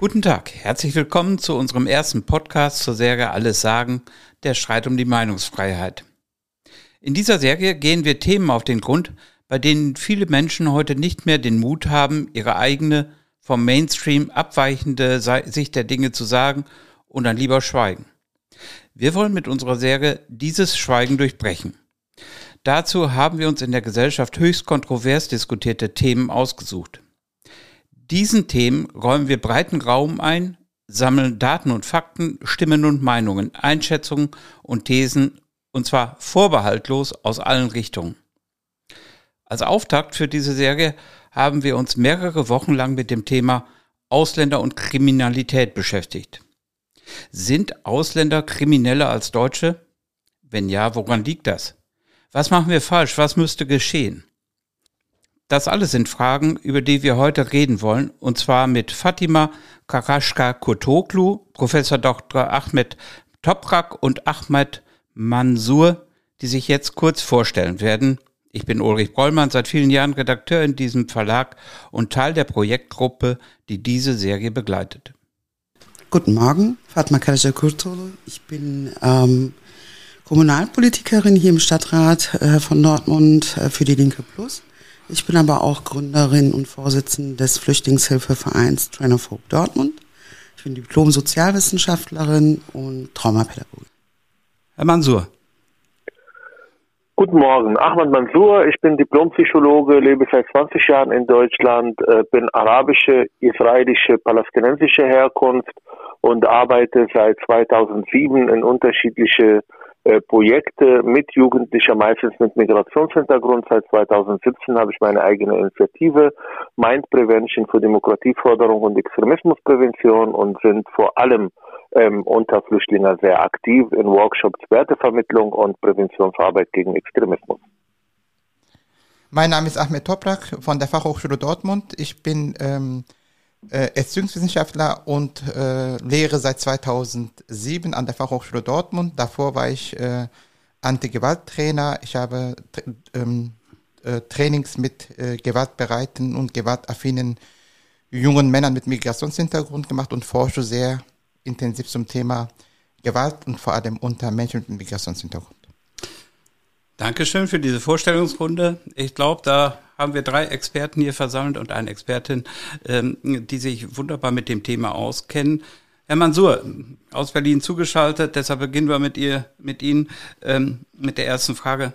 Guten Tag, herzlich willkommen zu unserem ersten Podcast zur Serie Alles sagen, der Streit um die Meinungsfreiheit. In dieser Serie gehen wir Themen auf den Grund, bei denen viele Menschen heute nicht mehr den Mut haben, ihre eigene, vom Mainstream abweichende Sicht der Dinge zu sagen und dann lieber schweigen. Wir wollen mit unserer Serie dieses Schweigen durchbrechen. Dazu haben wir uns in der Gesellschaft höchst kontrovers diskutierte Themen ausgesucht. Diesen Themen räumen wir breiten Raum ein, sammeln Daten und Fakten, Stimmen und Meinungen, Einschätzungen und Thesen, und zwar vorbehaltlos aus allen Richtungen. Als Auftakt für diese Serie haben wir uns mehrere Wochen lang mit dem Thema Ausländer und Kriminalität beschäftigt. Sind Ausländer krimineller als Deutsche? Wenn ja, woran liegt das? Was machen wir falsch? Was müsste geschehen? Das alles sind Fragen, über die wir heute reden wollen, und zwar mit Fatima Karaschka Kotoglu, Professor Dr. Ahmed Toprak und Ahmed Mansour, die sich jetzt kurz vorstellen werden. Ich bin Ulrich Brollmann, seit vielen Jahren Redakteur in diesem Verlag und Teil der Projektgruppe, die diese Serie begleitet. Guten Morgen, Fatma Karaja Kurtolu. Ich bin ähm, Kommunalpolitikerin hier im Stadtrat äh, von Dortmund äh, für die Linke Plus. Ich bin aber auch Gründerin und Vorsitzende des Flüchtlingshilfevereins Train of Hope Dortmund. Ich bin Diplom-Sozialwissenschaftlerin und Traumapädagogin. Herr Mansur, Guten Morgen, Ahmad Mansour. Ich bin Diplompsychologe, lebe seit 20 Jahren in Deutschland, äh, bin arabische, israelische, palästinensische Herkunft und arbeite seit 2007 in unterschiedliche äh, Projekte mit Jugendlichen, meistens mit Migrationshintergrund. Seit 2017 habe ich meine eigene Initiative Mind Prevention für Demokratieförderung und Extremismusprävention und sind vor allem ähm, unter Flüchtlingen sehr aktiv in Workshops Wertevermittlung und Präventionsarbeit gegen Extremismus. Mein Name ist Ahmed Toprak von der Fachhochschule Dortmund. Ich bin ähm, äh, Erziehungswissenschaftler und äh, lehre seit 2007 an der Fachhochschule Dortmund. Davor war ich äh, Anti-Gewalt-Trainer. Ich habe ähm, äh, Trainings mit äh, gewaltbereiten und gewaltaffinen jungen Männern mit Migrationshintergrund gemacht und forsche sehr intensiv zum Thema Gewalt und vor allem unter Menschen mit Migrationshintergrund. Dankeschön für diese Vorstellungsrunde. Ich glaube, da haben wir drei Experten hier versammelt und eine Expertin, ähm, die sich wunderbar mit dem Thema auskennen. Herr Mansur, aus Berlin zugeschaltet, deshalb beginnen wir mit ihr, mit Ihnen, ähm, mit der ersten Frage.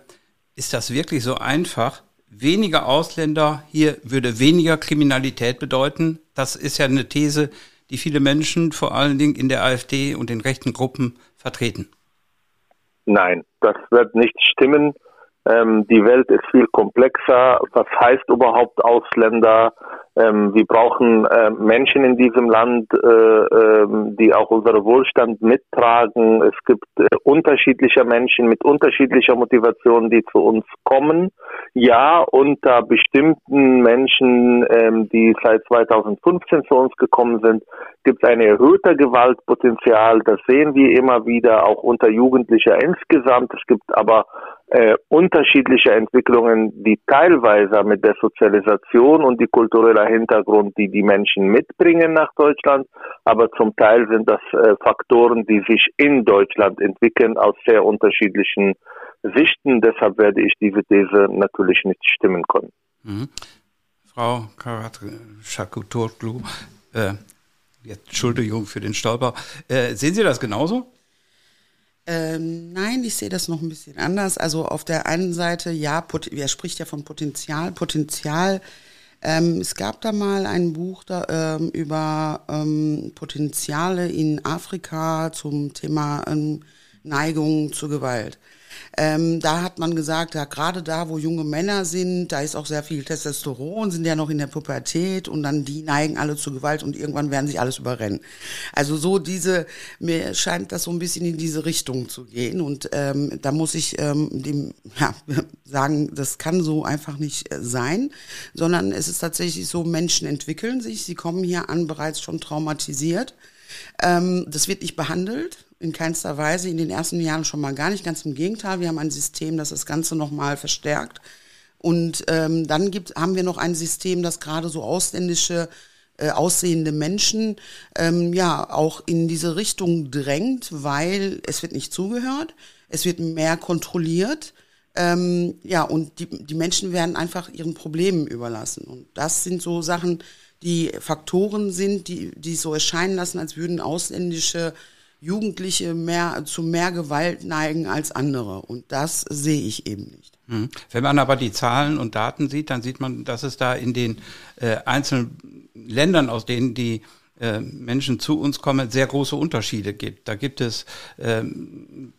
Ist das wirklich so einfach? Weniger Ausländer hier würde weniger Kriminalität bedeuten. Das ist ja eine These, die viele Menschen vor allen Dingen in der AfD und den rechten Gruppen vertreten? Nein, das wird nicht stimmen. Ähm, die Welt ist viel komplexer. Was heißt überhaupt Ausländer? Ähm, wir brauchen äh, Menschen in diesem Land, äh, äh, die auch unseren Wohlstand mittragen. Es gibt äh, unterschiedliche Menschen mit unterschiedlicher Motivation, die zu uns kommen. Ja, unter bestimmten Menschen, ähm, die seit 2015 zu uns gekommen sind, gibt es ein erhöhter Gewaltpotenzial. Das sehen wir immer wieder, auch unter Jugendlicher insgesamt. Es gibt aber äh, unterschiedliche Entwicklungen, die teilweise mit der Sozialisation und die kultureller Hintergrund, die die Menschen mitbringen nach Deutschland, aber zum Teil sind das äh, Faktoren, die sich in Deutschland entwickeln aus sehr unterschiedlichen Sichten. Deshalb werde ich diese These natürlich nicht stimmen können. Mhm. Frau Karat-Schakutoglu, äh, Entschuldigung für den Stolper. Äh, sehen Sie das genauso? Ähm, nein, ich sehe das noch ein bisschen anders. Also auf der einen Seite, ja, er spricht ja von Potenzial. Potenzial, ähm, es gab da mal ein Buch da, ähm, über ähm, Potenziale in Afrika zum Thema ähm, Neigung zur Gewalt. Ähm, da hat man gesagt, ja, gerade da, wo junge Männer sind, da ist auch sehr viel Testosteron, sind ja noch in der Pubertät und dann die neigen alle zu Gewalt und irgendwann werden sich alles überrennen. Also so diese, mir scheint das so ein bisschen in diese Richtung zu gehen und ähm, da muss ich ähm, dem ja, sagen, das kann so einfach nicht äh, sein, sondern es ist tatsächlich so, Menschen entwickeln sich, sie kommen hier an bereits schon traumatisiert. Ähm, das wird nicht behandelt in keinster Weise, in den ersten Jahren schon mal gar nicht, ganz im Gegenteil. Wir haben ein System, das das Ganze nochmal verstärkt. Und ähm, dann gibt, haben wir noch ein System, das gerade so ausländische äh, aussehende Menschen ähm, ja auch in diese Richtung drängt, weil es wird nicht zugehört, es wird mehr kontrolliert. Ähm, ja, und die, die Menschen werden einfach ihren Problemen überlassen. Und das sind so Sachen, die Faktoren sind, die, die so erscheinen lassen, als würden ausländische Jugendliche mehr zu mehr Gewalt neigen als andere. Und das sehe ich eben nicht. Hm. Wenn man aber die Zahlen und Daten sieht, dann sieht man, dass es da in den äh, einzelnen Ländern, aus denen die äh, Menschen zu uns kommen, sehr große Unterschiede gibt. Da gibt es äh,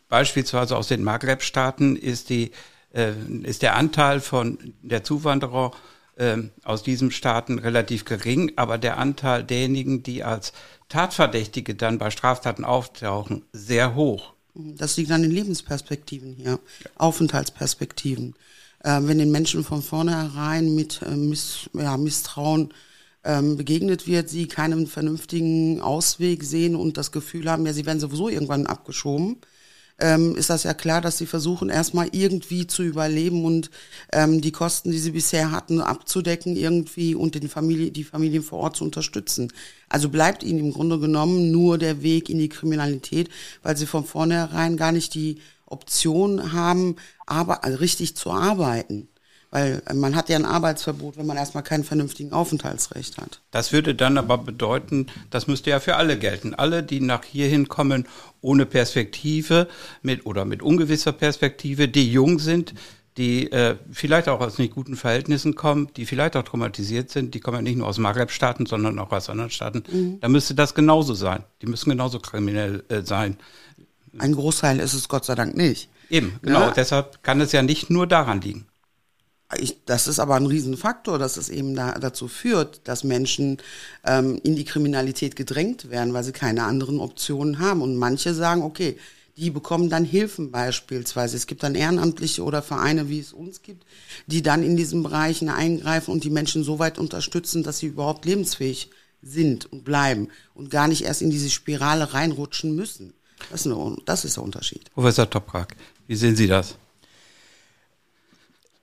beispielsweise aus den Maghreb-Staaten ist die äh, ist der Anteil von der Zuwanderer äh, aus diesen Staaten relativ gering, aber der Anteil derjenigen, die als Tatverdächtige dann bei Straftaten auftauchen, sehr hoch. Das liegt an den Lebensperspektiven hier, Aufenthaltsperspektiven. Äh, wenn den Menschen von vornherein mit äh, Miss, ja, Misstrauen ähm, begegnet wird, sie keinen vernünftigen Ausweg sehen und das Gefühl haben, ja, sie werden sowieso irgendwann abgeschoben, ähm, ist das ja klar, dass sie versuchen, erstmal irgendwie zu überleben und ähm, die Kosten, die sie bisher hatten, abzudecken irgendwie und den Familie, die Familien vor Ort zu unterstützen. Also bleibt ihnen im Grunde genommen nur der Weg in die Kriminalität, weil sie von vornherein gar nicht die Option haben, aber also richtig zu arbeiten. Weil man hat ja ein Arbeitsverbot, wenn man erstmal keinen vernünftigen Aufenthaltsrecht hat. Das würde dann aber bedeuten, das müsste ja für alle gelten. Alle, die nach hierhin kommen ohne Perspektive mit oder mit ungewisser Perspektive, die jung sind, die äh, vielleicht auch aus nicht guten Verhältnissen kommen, die vielleicht auch traumatisiert sind, die kommen ja nicht nur aus Maghreb-Staaten, sondern auch aus anderen Staaten. Mhm. Da müsste das genauso sein. Die müssen genauso kriminell äh, sein. Ein Großteil ist es Gott sei Dank nicht. Eben, genau. Ja. Deshalb kann es ja nicht nur daran liegen. Ich, das ist aber ein Riesenfaktor, dass es eben da, dazu führt, dass Menschen ähm, in die Kriminalität gedrängt werden, weil sie keine anderen Optionen haben. Und manche sagen, okay, die bekommen dann Hilfen beispielsweise. Es gibt dann Ehrenamtliche oder Vereine, wie es uns gibt, die dann in diesen Bereichen eingreifen und die Menschen so weit unterstützen, dass sie überhaupt lebensfähig sind und bleiben und gar nicht erst in diese Spirale reinrutschen müssen. Das ist, eine, das ist der Unterschied. Professor Toprak, wie sehen Sie das?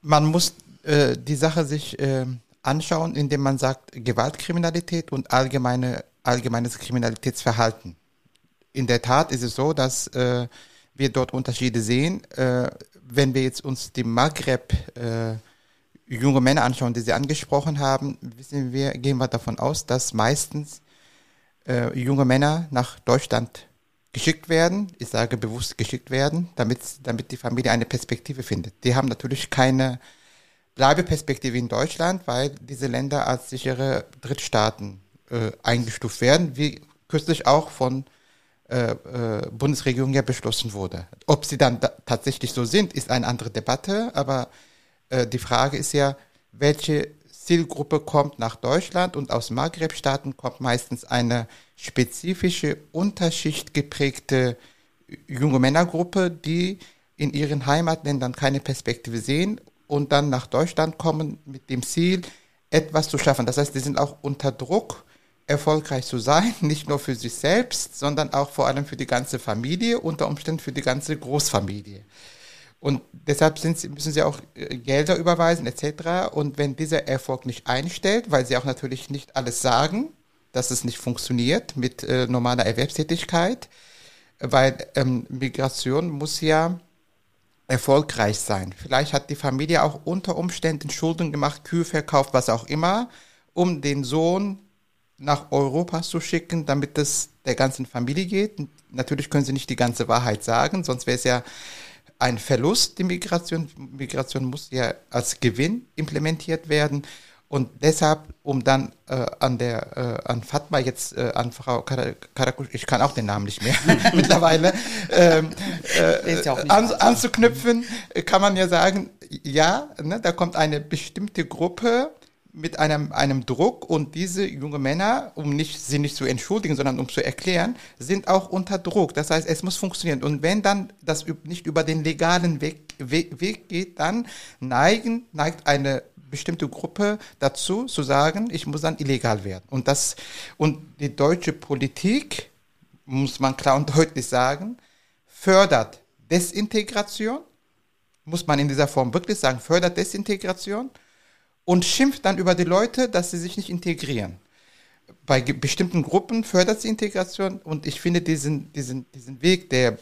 Man muss äh, die Sache sich äh, anschauen, indem man sagt Gewaltkriminalität und allgemeine, allgemeines Kriminalitätsverhalten. In der Tat ist es so, dass äh, wir dort Unterschiede sehen. Äh, wenn wir jetzt uns die Maghreb äh, junge Männer anschauen, die Sie angesprochen haben, wissen wir, gehen wir davon aus, dass meistens äh, junge Männer nach Deutschland geschickt werden, ich sage bewusst geschickt werden, damit, damit die Familie eine Perspektive findet. Die haben natürlich keine Bleibeperspektive in Deutschland, weil diese Länder als sichere Drittstaaten äh, eingestuft werden, wie kürzlich auch von äh, äh, Bundesregierung ja beschlossen wurde. Ob sie dann da tatsächlich so sind, ist eine andere Debatte, aber äh, die Frage ist ja, welche Zielgruppe kommt nach Deutschland und aus Maghreb-Staaten kommt meistens eine spezifische, Unterschicht geprägte junge Männergruppe, die in ihren Heimatländern keine Perspektive sehen und dann nach Deutschland kommen mit dem Ziel, etwas zu schaffen. Das heißt, die sind auch unter Druck, erfolgreich zu sein, nicht nur für sich selbst, sondern auch vor allem für die ganze Familie, unter Umständen für die ganze Großfamilie. Und deshalb sie, müssen sie auch äh, Gelder überweisen etc. Und wenn dieser Erfolg nicht einstellt, weil sie auch natürlich nicht alles sagen, dass es nicht funktioniert mit äh, normaler Erwerbstätigkeit, weil ähm, Migration muss ja erfolgreich sein. Vielleicht hat die Familie auch unter Umständen Schulden gemacht, Kühe verkauft, was auch immer, um den Sohn nach Europa zu schicken, damit es der ganzen Familie geht. Natürlich können sie nicht die ganze Wahrheit sagen, sonst wäre es ja ein Verlust, die Migration. Migration muss ja als Gewinn implementiert werden. Und deshalb, um dann äh, an der äh, an Fatma jetzt äh, an Frau Karakusch, ich kann auch den Namen nicht mehr mittlerweile, ähm, äh, ja an, anzuknüpfen, kann man ja sagen, ja, ne, da kommt eine bestimmte Gruppe mit einem, einem Druck und diese jungen Männer, um nicht, sie nicht zu entschuldigen, sondern um zu erklären, sind auch unter Druck. Das heißt, es muss funktionieren. Und wenn dann das nicht über den legalen Weg, Weg, Weg geht, dann neigen, neigt eine bestimmte Gruppe dazu, zu sagen, ich muss dann illegal werden. Und das, und die deutsche Politik, muss man klar und deutlich sagen, fördert Desintegration, muss man in dieser Form wirklich sagen, fördert Desintegration und schimpft dann über die Leute, dass sie sich nicht integrieren. bei bestimmten Gruppen fördert sie Integration und ich finde diesen, diesen, diesen Weg der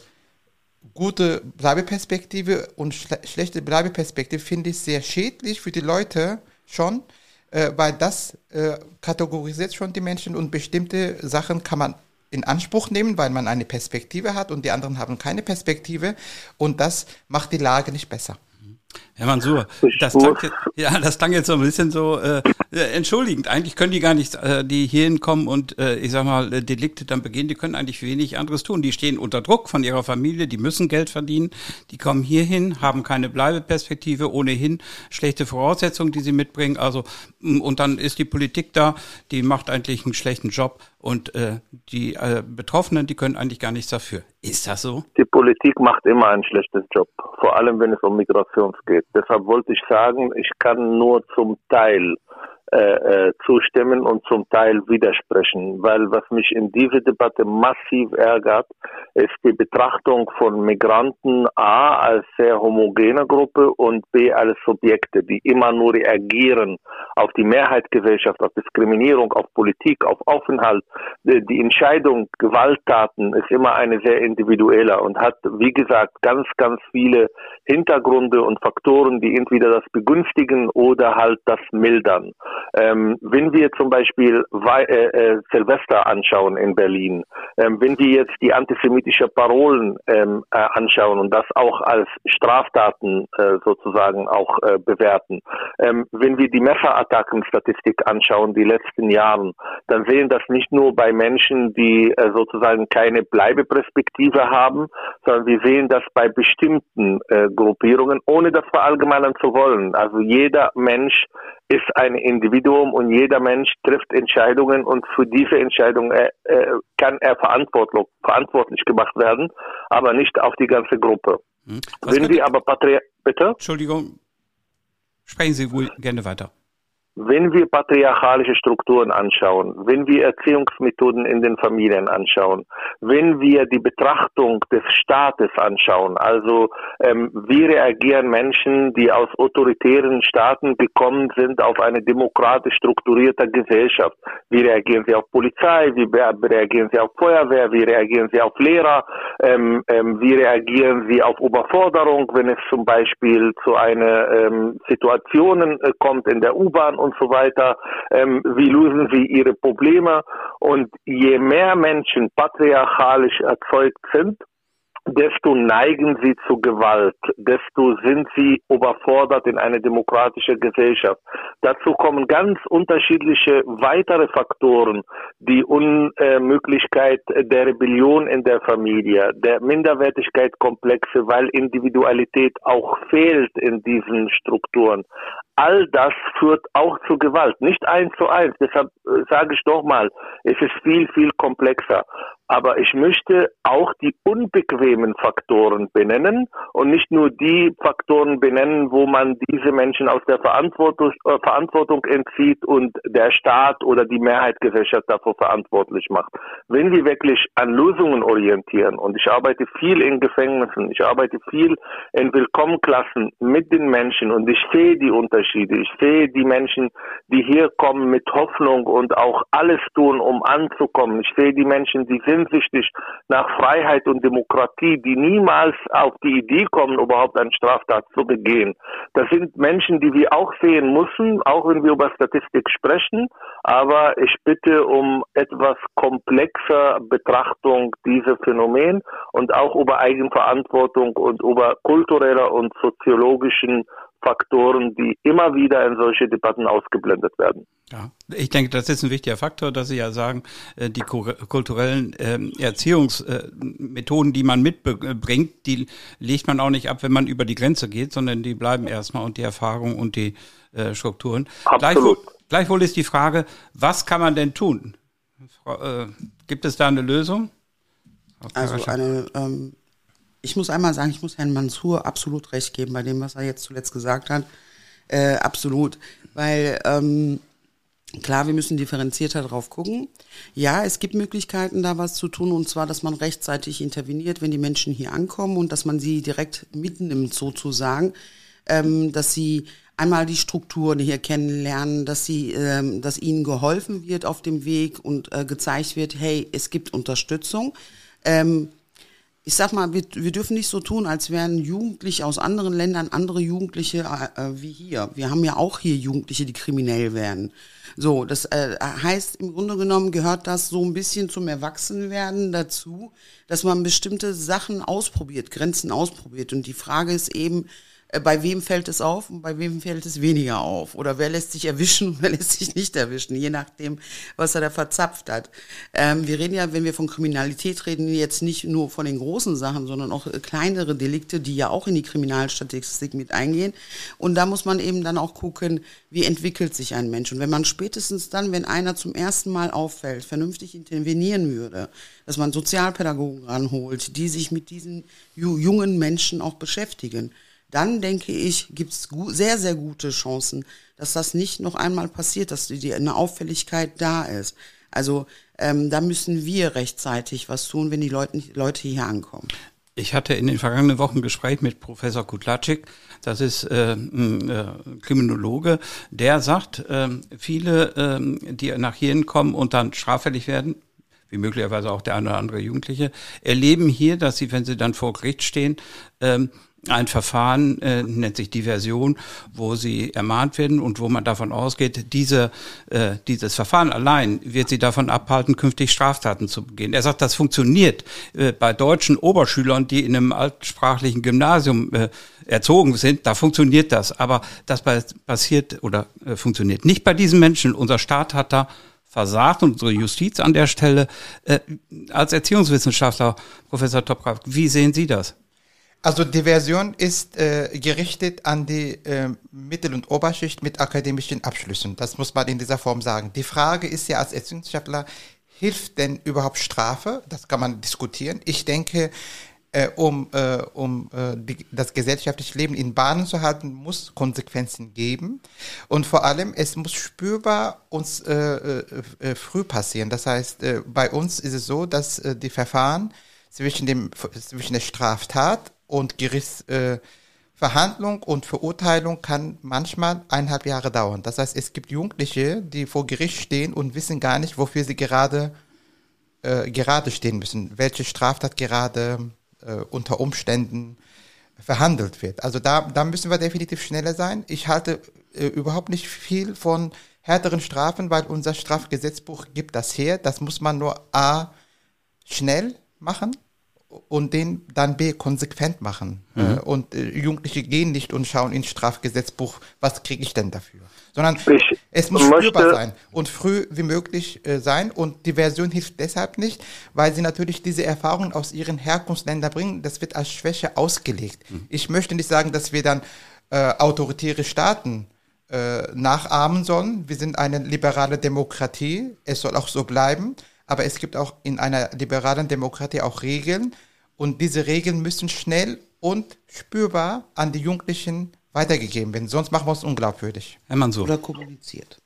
gute Bleibeperspektive und schle schlechte Bleibeperspektive finde ich sehr schädlich für die Leute schon, äh, weil das äh, kategorisiert schon die Menschen und bestimmte Sachen kann man in Anspruch nehmen, weil man eine Perspektive hat und die anderen haben keine Perspektive und das macht die Lage nicht besser. Herr Mansur, das klang, ja, das klang jetzt so ein bisschen so äh, äh, entschuldigend. Eigentlich können die gar nicht, äh, die hier hinkommen und äh, ich sag mal, äh, Delikte dann begehen, die können eigentlich wenig anderes tun. Die stehen unter Druck von ihrer Familie, die müssen Geld verdienen, die kommen hierhin, haben keine Bleibeperspektive, ohnehin schlechte Voraussetzungen, die sie mitbringen. Also und dann ist die Politik da, die macht eigentlich einen schlechten Job und äh, die äh, Betroffenen, die können eigentlich gar nichts dafür. Ist das so? Die Politik macht immer einen schlechten Job, vor allem wenn es um Migration geht. Deshalb wollte ich sagen, ich kann nur zum Teil äh, äh, zustimmen und zum Teil widersprechen, weil was mich in dieser Debatte massiv ärgert, ist die Betrachtung von Migranten A als sehr homogene Gruppe und B als Subjekte, die immer nur reagieren auf die Mehrheitsgesellschaft, auf Diskriminierung, auf Politik, auf Aufenthalt. Die Entscheidung Gewalttaten ist immer eine sehr individuelle und hat, wie gesagt, ganz, ganz viele Hintergründe und Faktoren, die entweder das begünstigen oder halt das mildern. Ähm, wenn wir zum Beispiel äh, äh, Silvester anschauen in Berlin, ähm, wenn wir jetzt die antisemitische Parolen ähm, äh, anschauen und das auch als Straftaten äh, sozusagen auch äh, bewerten, ähm, wenn wir die Messerattackenstatistik anschauen, die letzten Jahren, dann sehen das nicht nur bei Menschen, die äh, sozusagen keine Bleibeperspektive haben, sondern wir sehen das bei bestimmten Gruppierungen, ohne das verallgemeinern zu wollen. Also jeder Mensch ist ein Individuum und jeder Mensch trifft Entscheidungen und für diese Entscheidung äh, äh, kann er verantwortlich, gemacht werden, aber nicht auf die ganze Gruppe. Hm. Wenn wir aber Patri bitte? Entschuldigung, sprechen Sie wohl gerne weiter. Wenn wir patriarchalische Strukturen anschauen, wenn wir Erziehungsmethoden in den Familien anschauen, wenn wir die Betrachtung des Staates anschauen, also ähm, wie reagieren Menschen, die aus autoritären Staaten gekommen sind, auf eine demokratisch strukturierte Gesellschaft? Wie reagieren sie auf Polizei? Wie reagieren sie auf Feuerwehr? Wie reagieren sie auf Lehrer? Ähm, ähm, wie reagieren sie auf Überforderung, wenn es zum Beispiel zu einer ähm, Situationen äh, kommt in der U-Bahn und so weiter. Ähm, wie lösen sie ihre Probleme? Und je mehr Menschen patriarchalisch erzeugt sind, desto neigen sie zu Gewalt, desto sind sie überfordert in eine demokratische Gesellschaft. Dazu kommen ganz unterschiedliche weitere Faktoren, die Unmöglichkeit der Rebellion in der Familie, der Minderwertigkeitskomplexe, weil Individualität auch fehlt in diesen Strukturen. All das führt auch zu Gewalt, nicht eins zu eins. Deshalb äh, sage ich doch mal, es ist viel, viel komplexer. Aber ich möchte auch die unbequemen Faktoren benennen und nicht nur die Faktoren benennen, wo man diese Menschen aus der Verantwortung, äh, Verantwortung entzieht und der Staat oder die Mehrheitsgesellschaft dafür verantwortlich macht. Wenn wir wirklich an Lösungen orientieren und ich arbeite viel in Gefängnissen, ich arbeite viel in Willkommenklassen mit den Menschen und ich sehe die Unterschiede. Ich sehe die Menschen, die hier kommen mit Hoffnung und auch alles tun, um anzukommen. Ich sehe die Menschen, die sind sehnsüchtig nach Freiheit und Demokratie, die niemals auf die Idee kommen, überhaupt eine Straftat zu begehen. Das sind Menschen, die wir auch sehen müssen, auch wenn wir über Statistik sprechen. Aber ich bitte um etwas komplexer Betrachtung dieser Phänomen und auch über Eigenverantwortung und über kulturelle und soziologischen Faktoren, die immer wieder in solche Debatten ausgeblendet werden. Ja, ich denke, das ist ein wichtiger Faktor, dass Sie ja sagen, äh, die kulturellen ähm, Erziehungsmethoden, die man mitbringt, die legt man auch nicht ab, wenn man über die Grenze geht, sondern die bleiben erstmal und die Erfahrung und die äh, Strukturen. Absolut. Gleichwohl, gleichwohl ist die Frage, was kann man denn tun? Äh, gibt es da eine Lösung? Also eine ähm, ich muss einmal sagen, ich muss Herrn Mansur absolut recht geben bei dem, was er jetzt zuletzt gesagt hat. Äh, absolut. Weil, ähm, klar, wir müssen differenzierter drauf gucken. Ja, es gibt Möglichkeiten, da was zu tun, und zwar, dass man rechtzeitig interveniert, wenn die Menschen hier ankommen und dass man sie direkt mitnimmt, sozusagen, ähm, dass sie einmal die Strukturen hier kennenlernen, dass sie, ähm, dass ihnen geholfen wird auf dem Weg und äh, gezeigt wird, hey, es gibt Unterstützung. Ähm, ich sag mal, wir, wir dürfen nicht so tun, als wären Jugendliche aus anderen Ländern andere Jugendliche äh, wie hier. Wir haben ja auch hier Jugendliche, die kriminell werden. So, das äh, heißt, im Grunde genommen gehört das so ein bisschen zum Erwachsenwerden dazu, dass man bestimmte Sachen ausprobiert, Grenzen ausprobiert. Und die Frage ist eben, bei wem fällt es auf und bei wem fällt es weniger auf? Oder wer lässt sich erwischen und wer lässt sich nicht erwischen, je nachdem, was er da verzapft hat. Ähm, wir reden ja, wenn wir von Kriminalität reden, jetzt nicht nur von den großen Sachen, sondern auch äh, kleinere Delikte, die ja auch in die Kriminalstatistik mit eingehen. Und da muss man eben dann auch gucken, wie entwickelt sich ein Mensch. Und wenn man spätestens dann, wenn einer zum ersten Mal auffällt, vernünftig intervenieren würde, dass man Sozialpädagogen ranholt, die sich mit diesen jungen Menschen auch beschäftigen, dann denke ich, gibt es sehr, sehr gute Chancen, dass das nicht noch einmal passiert, dass die, eine Auffälligkeit da ist. Also ähm, da müssen wir rechtzeitig was tun, wenn die Leute, Leute hier ankommen. Ich hatte in den vergangenen Wochen ein Gespräch mit Professor Kutlatschik, das ist äh, ein äh, Kriminologe, der sagt, äh, viele, äh, die nach hierhin kommen und dann straffällig werden, wie möglicherweise auch der eine oder andere Jugendliche, erleben hier, dass sie, wenn sie dann vor Gericht stehen, ähm, ein Verfahren, äh, nennt sich Diversion, wo sie ermahnt werden und wo man davon ausgeht, diese, äh, dieses Verfahren allein wird sie davon abhalten, künftig Straftaten zu begehen. Er sagt, das funktioniert äh, bei deutschen Oberschülern, die in einem altsprachlichen Gymnasium äh, erzogen sind, da funktioniert das. Aber das passiert oder äh, funktioniert nicht bei diesen Menschen. Unser Staat hat da versagt und unsere Justiz an der Stelle. Äh, als Erziehungswissenschaftler, Professor Toprak, wie sehen Sie das? Also Diversion ist äh, gerichtet an die äh, Mittel- und Oberschicht mit akademischen Abschlüssen. Das muss man in dieser Form sagen. Die Frage ist ja als Erziehungswissenschaftler, hilft denn überhaupt Strafe? Das kann man diskutieren. Ich denke, äh, um, äh, um äh, die, das gesellschaftliche Leben in Bahnen zu halten, muss Konsequenzen geben. Und vor allem, es muss spürbar uns äh, äh, äh, früh passieren. Das heißt, äh, bei uns ist es so, dass äh, die Verfahren zwischen, dem, zwischen der Straftat und Gerichtsverhandlung äh, und Verurteilung kann manchmal eineinhalb Jahre dauern. Das heißt, es gibt Jugendliche, die vor Gericht stehen und wissen gar nicht, wofür sie gerade äh, gerade stehen müssen, welche Straftat gerade äh, unter Umständen verhandelt wird. Also da, da müssen wir definitiv schneller sein. Ich halte äh, überhaupt nicht viel von härteren Strafen, weil unser Strafgesetzbuch gibt das her. Das muss man nur A schnell machen und den dann B konsequent machen. Mhm. Äh, und äh, Jugendliche gehen nicht und schauen ins Strafgesetzbuch, was kriege ich denn dafür? Sondern ich es muss spürbar sein und früh wie möglich äh, sein. Und die Version hilft deshalb nicht, weil sie natürlich diese Erfahrungen aus ihren Herkunftsländern bringen. Das wird als Schwäche ausgelegt. Mhm. Ich möchte nicht sagen, dass wir dann äh, autoritäre Staaten äh, nachahmen sollen. Wir sind eine liberale Demokratie. Es soll auch so bleiben aber es gibt auch in einer liberalen Demokratie auch Regeln und diese Regeln müssen schnell und spürbar an die Jugendlichen weitergegeben werden, sonst machen wir uns unglaubwürdig. Wenn man so. Oder kommuniziert.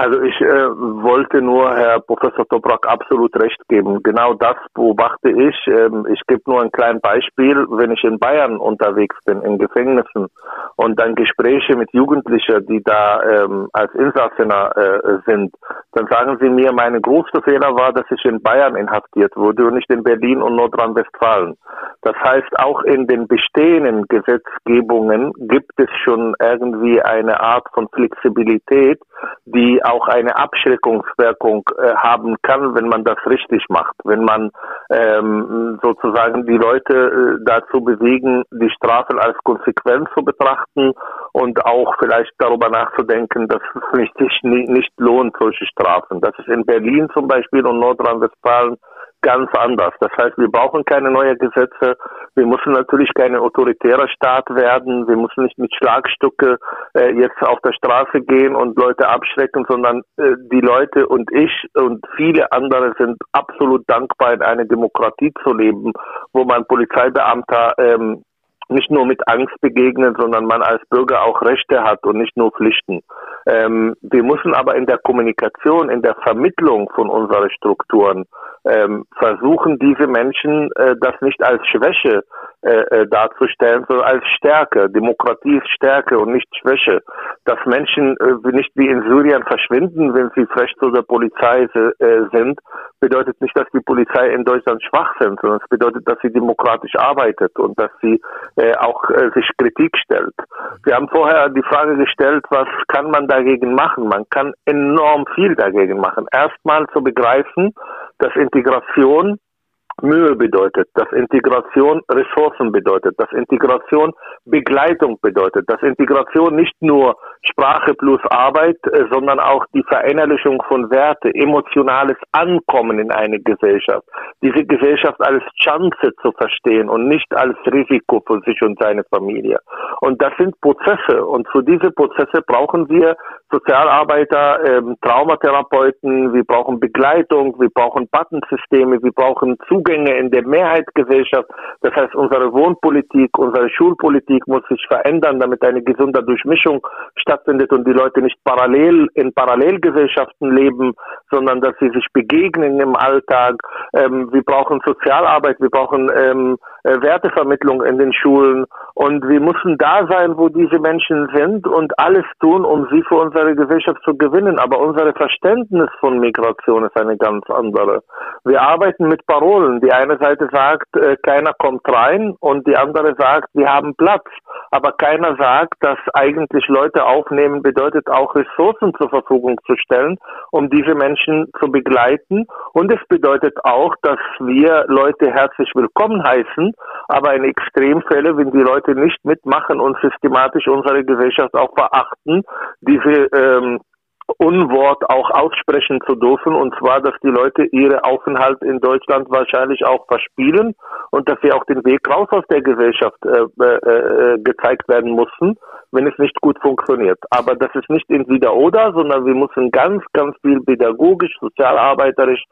Also ich äh, wollte nur Herr Professor Toprak absolut recht geben. Genau das beobachte ich. Ähm, ich gebe nur ein kleines Beispiel. Wenn ich in Bayern unterwegs bin, in Gefängnissen und dann Gespräche mit Jugendlichen, die da ähm, als Insassener äh, sind, dann sagen sie mir, meine größte Fehler war, dass ich in Bayern inhaftiert wurde und nicht in Berlin und Nordrhein-Westfalen. Das heißt, auch in den bestehenden Gesetzgebungen gibt es schon irgendwie eine Art von Flexibilität, die auch eine Abschreckungswirkung äh, haben kann, wenn man das richtig macht, wenn man ähm, sozusagen die Leute äh, dazu bewegen, die Strafen als Konsequenz zu betrachten und auch vielleicht darüber nachzudenken, dass es sich nicht, nicht lohnt, solche Strafen. Das ist in Berlin zum Beispiel und Nordrhein-Westfalen ganz anders. Das heißt, wir brauchen keine neuen Gesetze. Wir müssen natürlich kein autoritärer Staat werden. Wir müssen nicht mit Schlagstücke äh, jetzt auf der Straße gehen und Leute abschrecken, sondern äh, die Leute und ich und viele andere sind absolut dankbar, in einer Demokratie zu leben, wo man Polizeibeamter ähm, nicht nur mit Angst begegnen, sondern man als Bürger auch Rechte hat und nicht nur Pflichten. Ähm, wir müssen aber in der Kommunikation, in der Vermittlung von unseren Strukturen ähm, versuchen diese Menschen äh, das nicht als Schwäche äh, äh, darzustellen, sondern als Stärke. Demokratie ist Stärke und nicht Schwäche. Dass Menschen äh, nicht wie in Syrien verschwinden, wenn sie frech zu der Polizei äh, sind, bedeutet nicht, dass die Polizei in Deutschland schwach sind, sondern es bedeutet, dass sie demokratisch arbeitet und dass sie äh, auch äh, sich Kritik stellt. Wir haben vorher die Frage gestellt, was kann man dagegen machen? Man kann enorm viel dagegen machen. Erstmal zu begreifen, dass Integration Mühe bedeutet, dass Integration Ressourcen bedeutet, dass Integration Begleitung bedeutet, dass Integration nicht nur Sprache plus Arbeit, äh, sondern auch die Verinnerlichung von Werte, emotionales Ankommen in eine Gesellschaft, diese Gesellschaft als Chance zu verstehen und nicht als Risiko für sich und seine Familie. Und das sind Prozesse und für diese Prozesse brauchen wir Sozialarbeiter, ähm, Traumatherapeuten, wir brauchen Begleitung, wir brauchen Buttonsysteme, wir brauchen Zugänge in der Mehrheitsgesellschaft. Das heißt, unsere Wohnpolitik, unsere Schulpolitik muss sich verändern, damit eine gesunde Durchmischung stattfindet und die Leute nicht parallel in Parallelgesellschaften leben, sondern dass sie sich begegnen im Alltag. Ähm, wir brauchen Sozialarbeit, wir brauchen ähm, äh, Wertevermittlung in den Schulen und wir müssen da sein, wo diese Menschen sind und alles tun, um sie für uns unsere Gesellschaft zu gewinnen, aber unser Verständnis von Migration ist eine ganz andere. Wir arbeiten mit Parolen. Die eine Seite sagt, äh, keiner kommt rein und die andere sagt, wir haben Platz. Aber keiner sagt, dass eigentlich Leute aufnehmen bedeutet auch Ressourcen zur Verfügung zu stellen, um diese Menschen zu begleiten. Und es bedeutet auch, dass wir Leute herzlich willkommen heißen, aber in Extremfällen, wenn die Leute nicht mitmachen und systematisch unsere Gesellschaft auch verachten, diese ähm, Unwort auch aussprechen zu dürfen, und zwar, dass die Leute ihre Aufenthalt in Deutschland wahrscheinlich auch verspielen und dass sie auch den Weg raus aus der Gesellschaft äh, äh, äh, gezeigt werden mussten, wenn es nicht gut funktioniert. Aber das ist nicht entweder oder, sondern wir müssen ganz, ganz viel pädagogisch, sozialarbeiterisch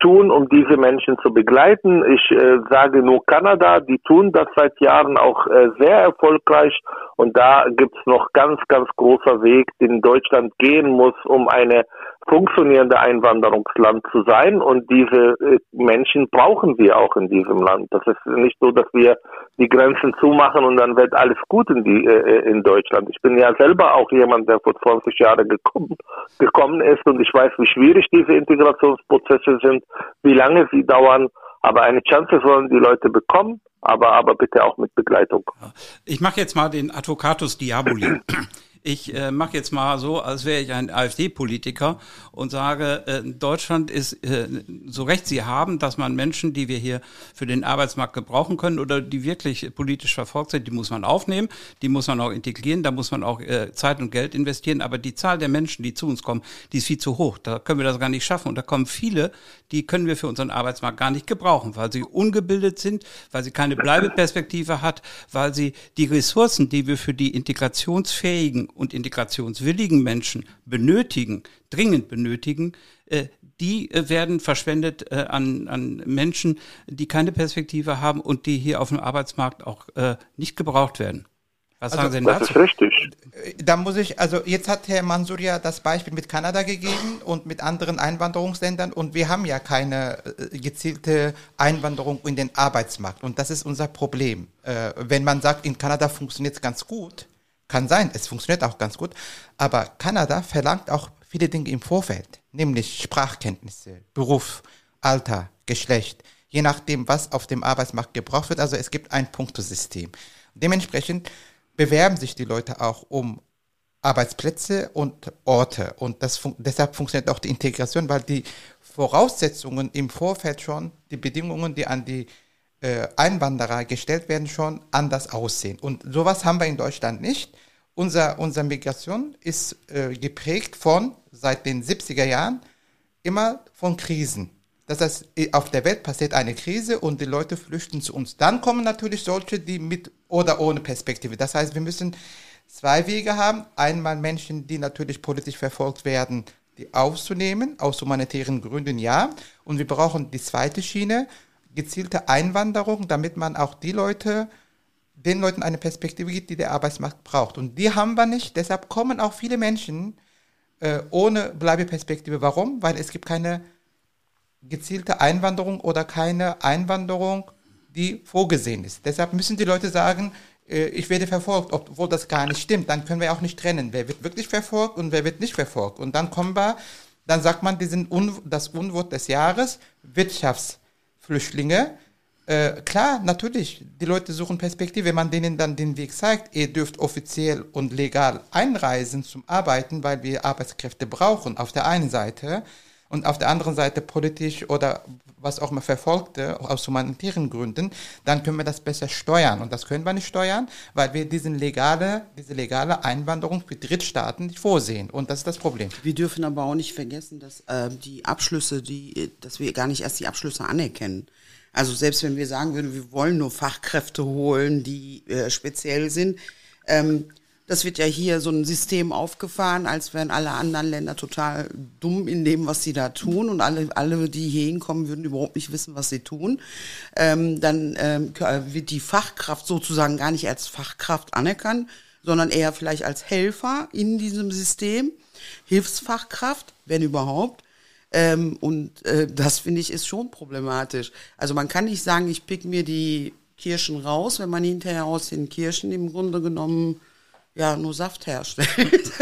tun, um diese Menschen zu begleiten. Ich äh, sage nur Kanada, die tun das seit Jahren auch äh, sehr erfolgreich und da gibt's noch ganz, ganz großer Weg, den Deutschland gehen muss, um eine funktionierende Einwanderungsland zu sein und diese äh, Menschen brauchen wir auch in diesem Land. Das ist nicht so, dass wir die Grenzen zumachen und dann wird alles gut in, die, äh, in Deutschland. Ich bin ja selber auch jemand, der vor 20 Jahren gekommen, gekommen ist und ich weiß, wie schwierig diese Integrationsprozesse sind, wie lange sie dauern. Aber eine Chance sollen die Leute bekommen, aber, aber bitte auch mit Begleitung. Ich mache jetzt mal den Advocatus Diaboli ich äh, mache jetzt mal so, als wäre ich ein AfD-Politiker und sage, äh, Deutschland ist äh, so recht sie haben, dass man Menschen, die wir hier für den Arbeitsmarkt gebrauchen können oder die wirklich politisch verfolgt sind, die muss man aufnehmen, die muss man auch integrieren, da muss man auch äh, Zeit und Geld investieren, aber die Zahl der Menschen, die zu uns kommen, die ist viel zu hoch. Da können wir das gar nicht schaffen und da kommen viele, die können wir für unseren Arbeitsmarkt gar nicht gebrauchen, weil sie ungebildet sind, weil sie keine Bleibeperspektive hat, weil sie die Ressourcen, die wir für die integrationsfähigen und integrationswilligen Menschen benötigen, dringend benötigen, äh, die äh, werden verschwendet äh, an, an Menschen, die keine Perspektive haben und die hier auf dem Arbeitsmarkt auch nicht gebraucht werden. Was also, sagen Sie denn dazu? Das ist richtig. Da muss ich, also jetzt hat Herr Mansur ja das Beispiel mit Kanada gegeben und mit anderen Einwanderungsländern und wir haben ja keine gezielte Einwanderung in den Arbeitsmarkt und das ist unser Problem. wenn man sagt, in Kanada funktioniert es ganz gut, kann sein, es funktioniert auch ganz gut, aber Kanada verlangt auch viele Dinge im Vorfeld, nämlich Sprachkenntnisse, Beruf, Alter, Geschlecht, je nachdem, was auf dem Arbeitsmarkt gebraucht wird. Also es gibt ein Punktesystem. Dementsprechend bewerben sich die Leute auch um Arbeitsplätze und Orte. Und das fun deshalb funktioniert auch die Integration, weil die Voraussetzungen im Vorfeld schon, die Bedingungen, die an die Einwanderer gestellt werden, schon anders aussehen. Und sowas haben wir in Deutschland nicht. Unser, unsere Migration ist äh, geprägt von, seit den 70er Jahren, immer von Krisen. Das heißt, auf der Welt passiert eine Krise und die Leute flüchten zu uns. Dann kommen natürlich solche, die mit oder ohne Perspektive. Das heißt, wir müssen zwei Wege haben. Einmal Menschen, die natürlich politisch verfolgt werden, die aufzunehmen, aus humanitären Gründen ja. Und wir brauchen die zweite Schiene, gezielte Einwanderung, damit man auch die Leute, den Leuten eine Perspektive gibt, die der Arbeitsmarkt braucht. Und die haben wir nicht. Deshalb kommen auch viele Menschen äh, ohne Bleibeperspektive. Warum? Weil es gibt keine gezielte Einwanderung oder keine Einwanderung, die vorgesehen ist. Deshalb müssen die Leute sagen, äh, ich werde verfolgt, obwohl das gar nicht stimmt. Dann können wir auch nicht trennen, wer wird wirklich verfolgt und wer wird nicht verfolgt. Und dann kommen wir, dann sagt man, die sind un, das Unwort des Jahres, Wirtschaftsflüchtlinge. Äh, klar, natürlich, die Leute suchen Perspektive, wenn man denen dann den Weg zeigt, ihr dürft offiziell und legal einreisen zum Arbeiten, weil wir Arbeitskräfte brauchen, auf der einen Seite und auf der anderen Seite politisch oder was auch immer verfolgte, aus humanitären Gründen, dann können wir das besser steuern. Und das können wir nicht steuern, weil wir diesen legale, diese legale Einwanderung für Drittstaaten nicht vorsehen. Und das ist das Problem. Wir dürfen aber auch nicht vergessen, dass äh, die Abschlüsse, die, dass wir gar nicht erst die Abschlüsse anerkennen. Also selbst wenn wir sagen würden, wir wollen nur Fachkräfte holen, die äh, speziell sind, ähm, das wird ja hier so ein System aufgefahren, als wären alle anderen Länder total dumm in dem, was sie da tun und alle, alle die hier hinkommen, würden überhaupt nicht wissen, was sie tun. Ähm, dann ähm, wird die Fachkraft sozusagen gar nicht als Fachkraft anerkannt, sondern eher vielleicht als Helfer in diesem System, Hilfsfachkraft, wenn überhaupt. Ähm, und äh, das finde ich ist schon problematisch. Also man kann nicht sagen, ich pick mir die Kirschen raus, wenn man hinterher aus den Kirschen im Grunde genommen ja nur Saft herstellt.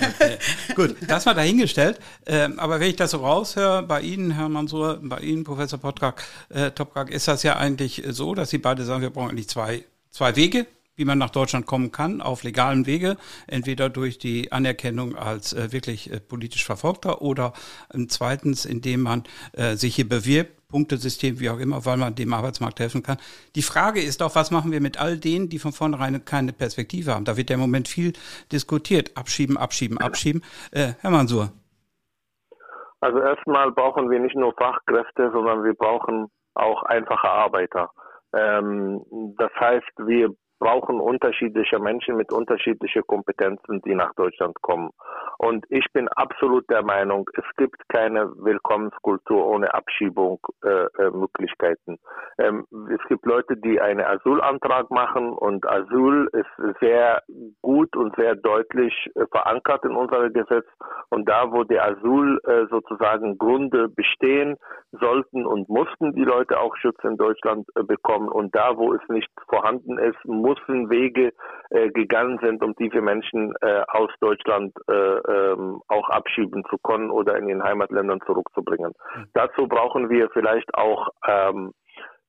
Okay. Gut, das war dahingestellt. Ähm, aber wenn ich das so raushöre, bei Ihnen, Herr Mansur, bei Ihnen, Professor Toprak, äh, Toprak, ist das ja eigentlich so, dass Sie beide sagen, wir brauchen eigentlich zwei, zwei Wege, wie man nach Deutschland kommen kann, auf legalem Wege, entweder durch die Anerkennung als äh, wirklich äh, politisch Verfolgter oder äh, zweitens, indem man äh, sich hier bewirbt Punktesystem, wie auch immer, weil man dem Arbeitsmarkt helfen kann. Die Frage ist doch, was machen wir mit all denen, die von vornherein keine Perspektive haben? Da wird ja im Moment viel diskutiert. Abschieben, abschieben, abschieben. Äh, Herr Mansur. Also erstmal brauchen wir nicht nur Fachkräfte, sondern wir brauchen auch einfache Arbeiter. Ähm, das heißt, wir brauchen unterschiedliche Menschen mit unterschiedlichen Kompetenzen, die nach Deutschland kommen. Und ich bin absolut der Meinung, es gibt keine Willkommenskultur ohne Abschiebungsmöglichkeiten. Äh, äh, ähm, es gibt Leute, die einen Asylantrag machen und Asyl ist sehr gut und sehr deutlich äh, verankert in unserem Gesetz. Und da, wo der Asyl äh, sozusagen Gründe bestehen, sollten und mussten die Leute auch Schutz in Deutschland äh, bekommen. Und da, wo es nicht vorhanden ist, mussten Wege äh, gegangen sind, um diese Menschen äh, aus Deutschland äh, ähm, auch abschieben zu können oder in den Heimatländern zurückzubringen. Mhm. Dazu brauchen wir vielleicht auch ähm,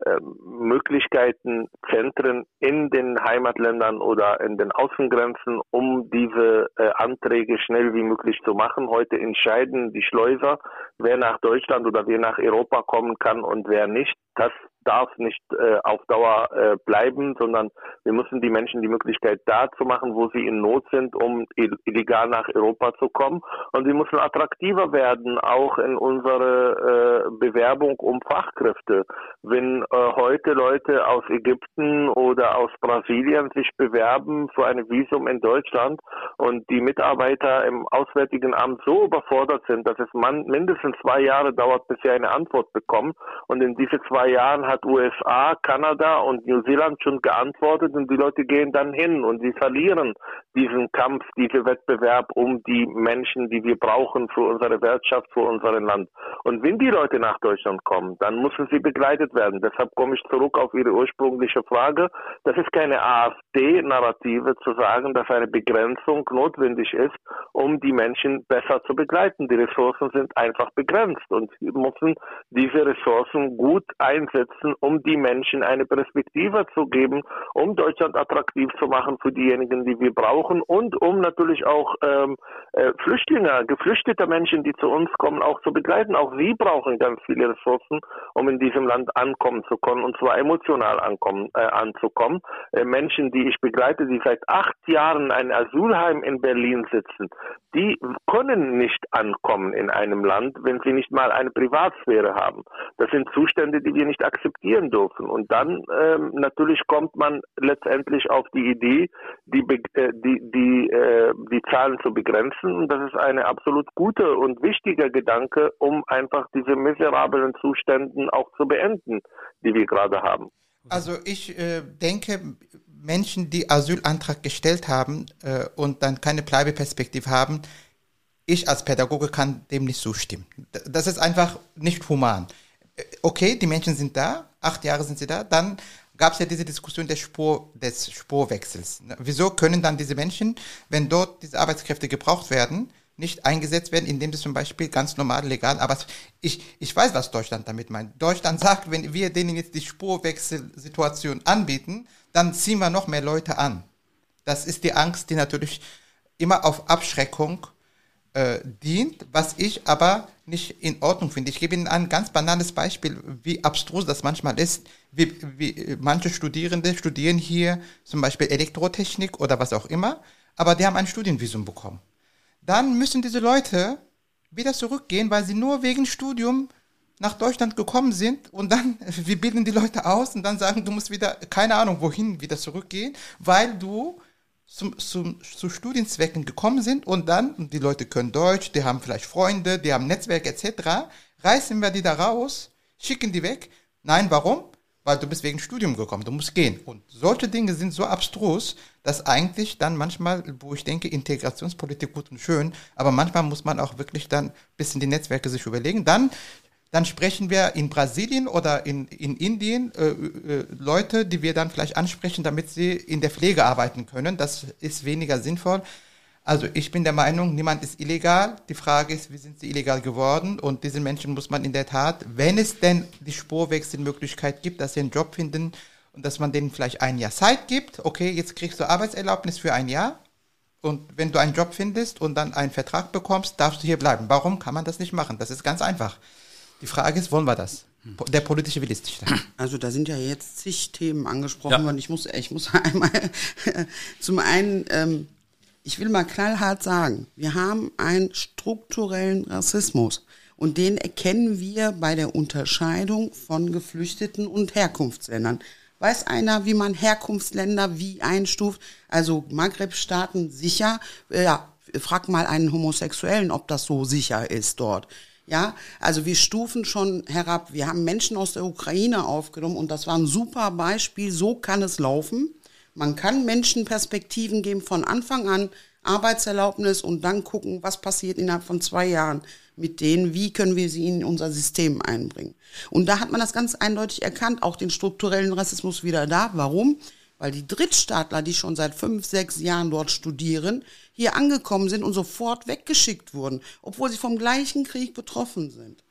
ähm, Möglichkeiten, Zentren in den Heimatländern oder in den Außengrenzen, um diese äh, Anträge schnell wie möglich zu machen. Heute entscheiden die Schleuser, wer nach Deutschland oder wer nach Europa kommen kann und wer nicht. Das darf nicht äh, auf Dauer äh, bleiben, sondern wir müssen die Menschen die Möglichkeit da zu machen, wo sie in Not sind, um illegal nach Europa zu kommen. Und wir müssen attraktiver werden, auch in unsere äh, Bewerbung um Fachkräfte. Wenn äh, heute Leute aus Ägypten oder aus Brasilien sich bewerben für ein Visum in Deutschland und die Mitarbeiter im Auswärtigen Amt so überfordert sind, dass es man mindestens zwei Jahre dauert, bis sie eine Antwort bekommen. Und in diese zwei Jahren hat USA, Kanada und New Zealand schon geantwortet und die Leute gehen dann hin und sie verlieren diesen Kampf, diesen Wettbewerb um die Menschen, die wir brauchen für unsere Wirtschaft, für unser Land. Und wenn die Leute nach Deutschland kommen, dann müssen sie begleitet werden. Deshalb komme ich zurück auf Ihre ursprüngliche Frage. Das ist keine AfD-Narrative zu sagen, dass eine Begrenzung notwendig ist, um die Menschen besser zu begleiten. Die Ressourcen sind einfach begrenzt und müssen diese Ressourcen gut einsetzen setzen, um die Menschen eine Perspektive zu geben, um Deutschland attraktiv zu machen für diejenigen, die wir brauchen und um natürlich auch ähm, äh, Flüchtlinge, geflüchtete Menschen, die zu uns kommen, auch zu begleiten. Auch sie brauchen ganz viele Ressourcen, um in diesem Land ankommen zu können und zwar emotional ankommen, äh, anzukommen. Äh, Menschen, die ich begleite, die seit acht Jahren in einem Asylheim in Berlin sitzen, die können nicht ankommen in einem Land, wenn sie nicht mal eine Privatsphäre haben. Das sind Zustände, die wir nicht akzeptieren akzeptieren dürfen. Und dann ähm, natürlich kommt man letztendlich auf die Idee, die, äh, die, die, äh, die Zahlen zu begrenzen. Und das ist eine absolut gute und wichtiger Gedanke, um einfach diese miserablen Zustände auch zu beenden, die wir gerade haben. Also ich äh, denke, Menschen, die Asylantrag gestellt haben äh, und dann keine Bleibeperspektive haben, ich als Pädagoge kann dem nicht zustimmen. Das ist einfach nicht human. Okay, die Menschen sind da, acht Jahre sind sie da, dann gab es ja diese Diskussion des, Spur, des Spurwechsels. Wieso können dann diese Menschen, wenn dort diese Arbeitskräfte gebraucht werden, nicht eingesetzt werden, indem sie zum Beispiel ganz normal, legal, aber ich, ich weiß, was Deutschland damit meint. Deutschland sagt, wenn wir denen jetzt die Spurwechselsituation anbieten, dann ziehen wir noch mehr Leute an. Das ist die Angst, die natürlich immer auf Abschreckung äh, dient, was ich aber nicht in Ordnung finde. Ich gebe Ihnen ein ganz banales Beispiel, wie abstrus das manchmal ist. Wie, wie manche Studierende studieren hier zum Beispiel Elektrotechnik oder was auch immer, aber die haben ein Studienvisum bekommen dann müssen diese Leute wieder zurückgehen, weil sie nur wegen Studium nach Deutschland gekommen sind und dann, wir bilden die Leute aus und dann sagen, du musst wieder, keine Ahnung wohin, wieder zurückgehen, weil du zum, zum, zu Studienzwecken gekommen sind und dann, die Leute können Deutsch, die haben vielleicht Freunde, die haben Netzwerk etc., reißen wir die da raus, schicken die weg. Nein, warum? weil du bist wegen Studium gekommen, du musst gehen. Und solche Dinge sind so abstrus, dass eigentlich dann manchmal, wo ich denke, Integrationspolitik gut und schön, aber manchmal muss man auch wirklich dann ein bisschen die Netzwerke sich überlegen. Dann, dann sprechen wir in Brasilien oder in, in Indien äh, äh, Leute, die wir dann vielleicht ansprechen, damit sie in der Pflege arbeiten können. Das ist weniger sinnvoll. Also ich bin der Meinung, niemand ist illegal. Die Frage ist, wie sind sie illegal geworden? Und diesen Menschen muss man in der Tat, wenn es denn die Spurwechselmöglichkeit gibt, dass sie einen Job finden und dass man denen vielleicht ein Jahr Zeit gibt. Okay, jetzt kriegst du Arbeitserlaubnis für ein Jahr. Und wenn du einen Job findest und dann einen Vertrag bekommst, darfst du hier bleiben. Warum kann man das nicht machen? Das ist ganz einfach. Die Frage ist, wollen wir das? Der politische Wille ist nicht da. Also da sind ja jetzt zig Themen angesprochen worden. Ich muss, ich muss einmal zum einen ähm, ich will mal knallhart sagen, wir haben einen strukturellen Rassismus und den erkennen wir bei der Unterscheidung von Geflüchteten und Herkunftsländern. Weiß einer, wie man Herkunftsländer wie einstuft? Also Maghreb-Staaten sicher. Äh, ja, frag mal einen Homosexuellen, ob das so sicher ist dort. Ja, also wir stufen schon herab. Wir haben Menschen aus der Ukraine aufgenommen und das war ein super Beispiel. So kann es laufen. Man kann Menschen Perspektiven geben von Anfang an, Arbeitserlaubnis und dann gucken, was passiert innerhalb von zwei Jahren mit denen, wie können wir sie in unser System einbringen. Und da hat man das ganz eindeutig erkannt, auch den strukturellen Rassismus wieder da. Warum? Weil die Drittstaatler, die schon seit fünf, sechs Jahren dort studieren, hier angekommen sind und sofort weggeschickt wurden, obwohl sie vom gleichen Krieg betroffen sind.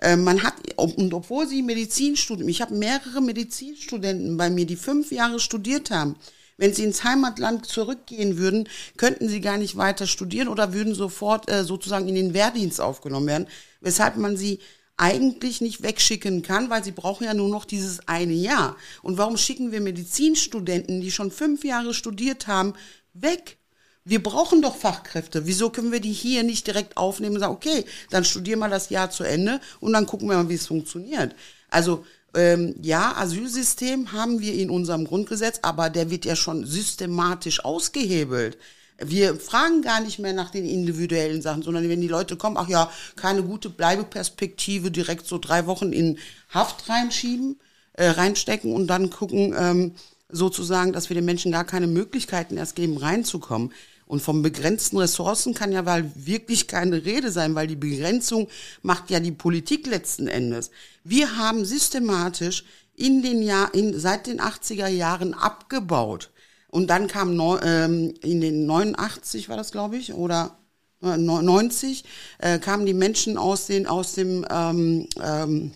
Äh, man hat, und obwohl sie Medizinstudium, ich habe mehrere Medizinstudenten bei mir, die fünf Jahre studiert haben. Wenn sie ins Heimatland zurückgehen würden, könnten sie gar nicht weiter studieren oder würden sofort äh, sozusagen in den Wehrdienst aufgenommen werden, weshalb man sie eigentlich nicht wegschicken kann, weil sie brauchen ja nur noch dieses eine Jahr. Und warum schicken wir Medizinstudenten, die schon fünf Jahre studiert haben, weg? Wir brauchen doch Fachkräfte. Wieso können wir die hier nicht direkt aufnehmen und sagen, okay, dann studieren wir das Jahr zu Ende und dann gucken wir mal, wie es funktioniert. Also ähm, ja, Asylsystem haben wir in unserem Grundgesetz, aber der wird ja schon systematisch ausgehebelt. Wir fragen gar nicht mehr nach den individuellen Sachen, sondern wenn die Leute kommen, ach ja, keine gute Bleibeperspektive, direkt so drei Wochen in Haft reinschieben, äh, reinstecken und dann gucken, ähm, sozusagen, dass wir den Menschen gar keine Möglichkeiten erst geben, reinzukommen. Und vom begrenzten Ressourcen kann ja weil wirklich keine Rede sein, weil die Begrenzung macht ja die Politik letzten Endes. Wir haben systematisch in den Jahr, in, seit den 80er Jahren abgebaut. Und dann kam neu, ähm, in den 89 war das, glaube ich, oder 90 äh, kamen die Menschen aus den aus dem ähm, ähm,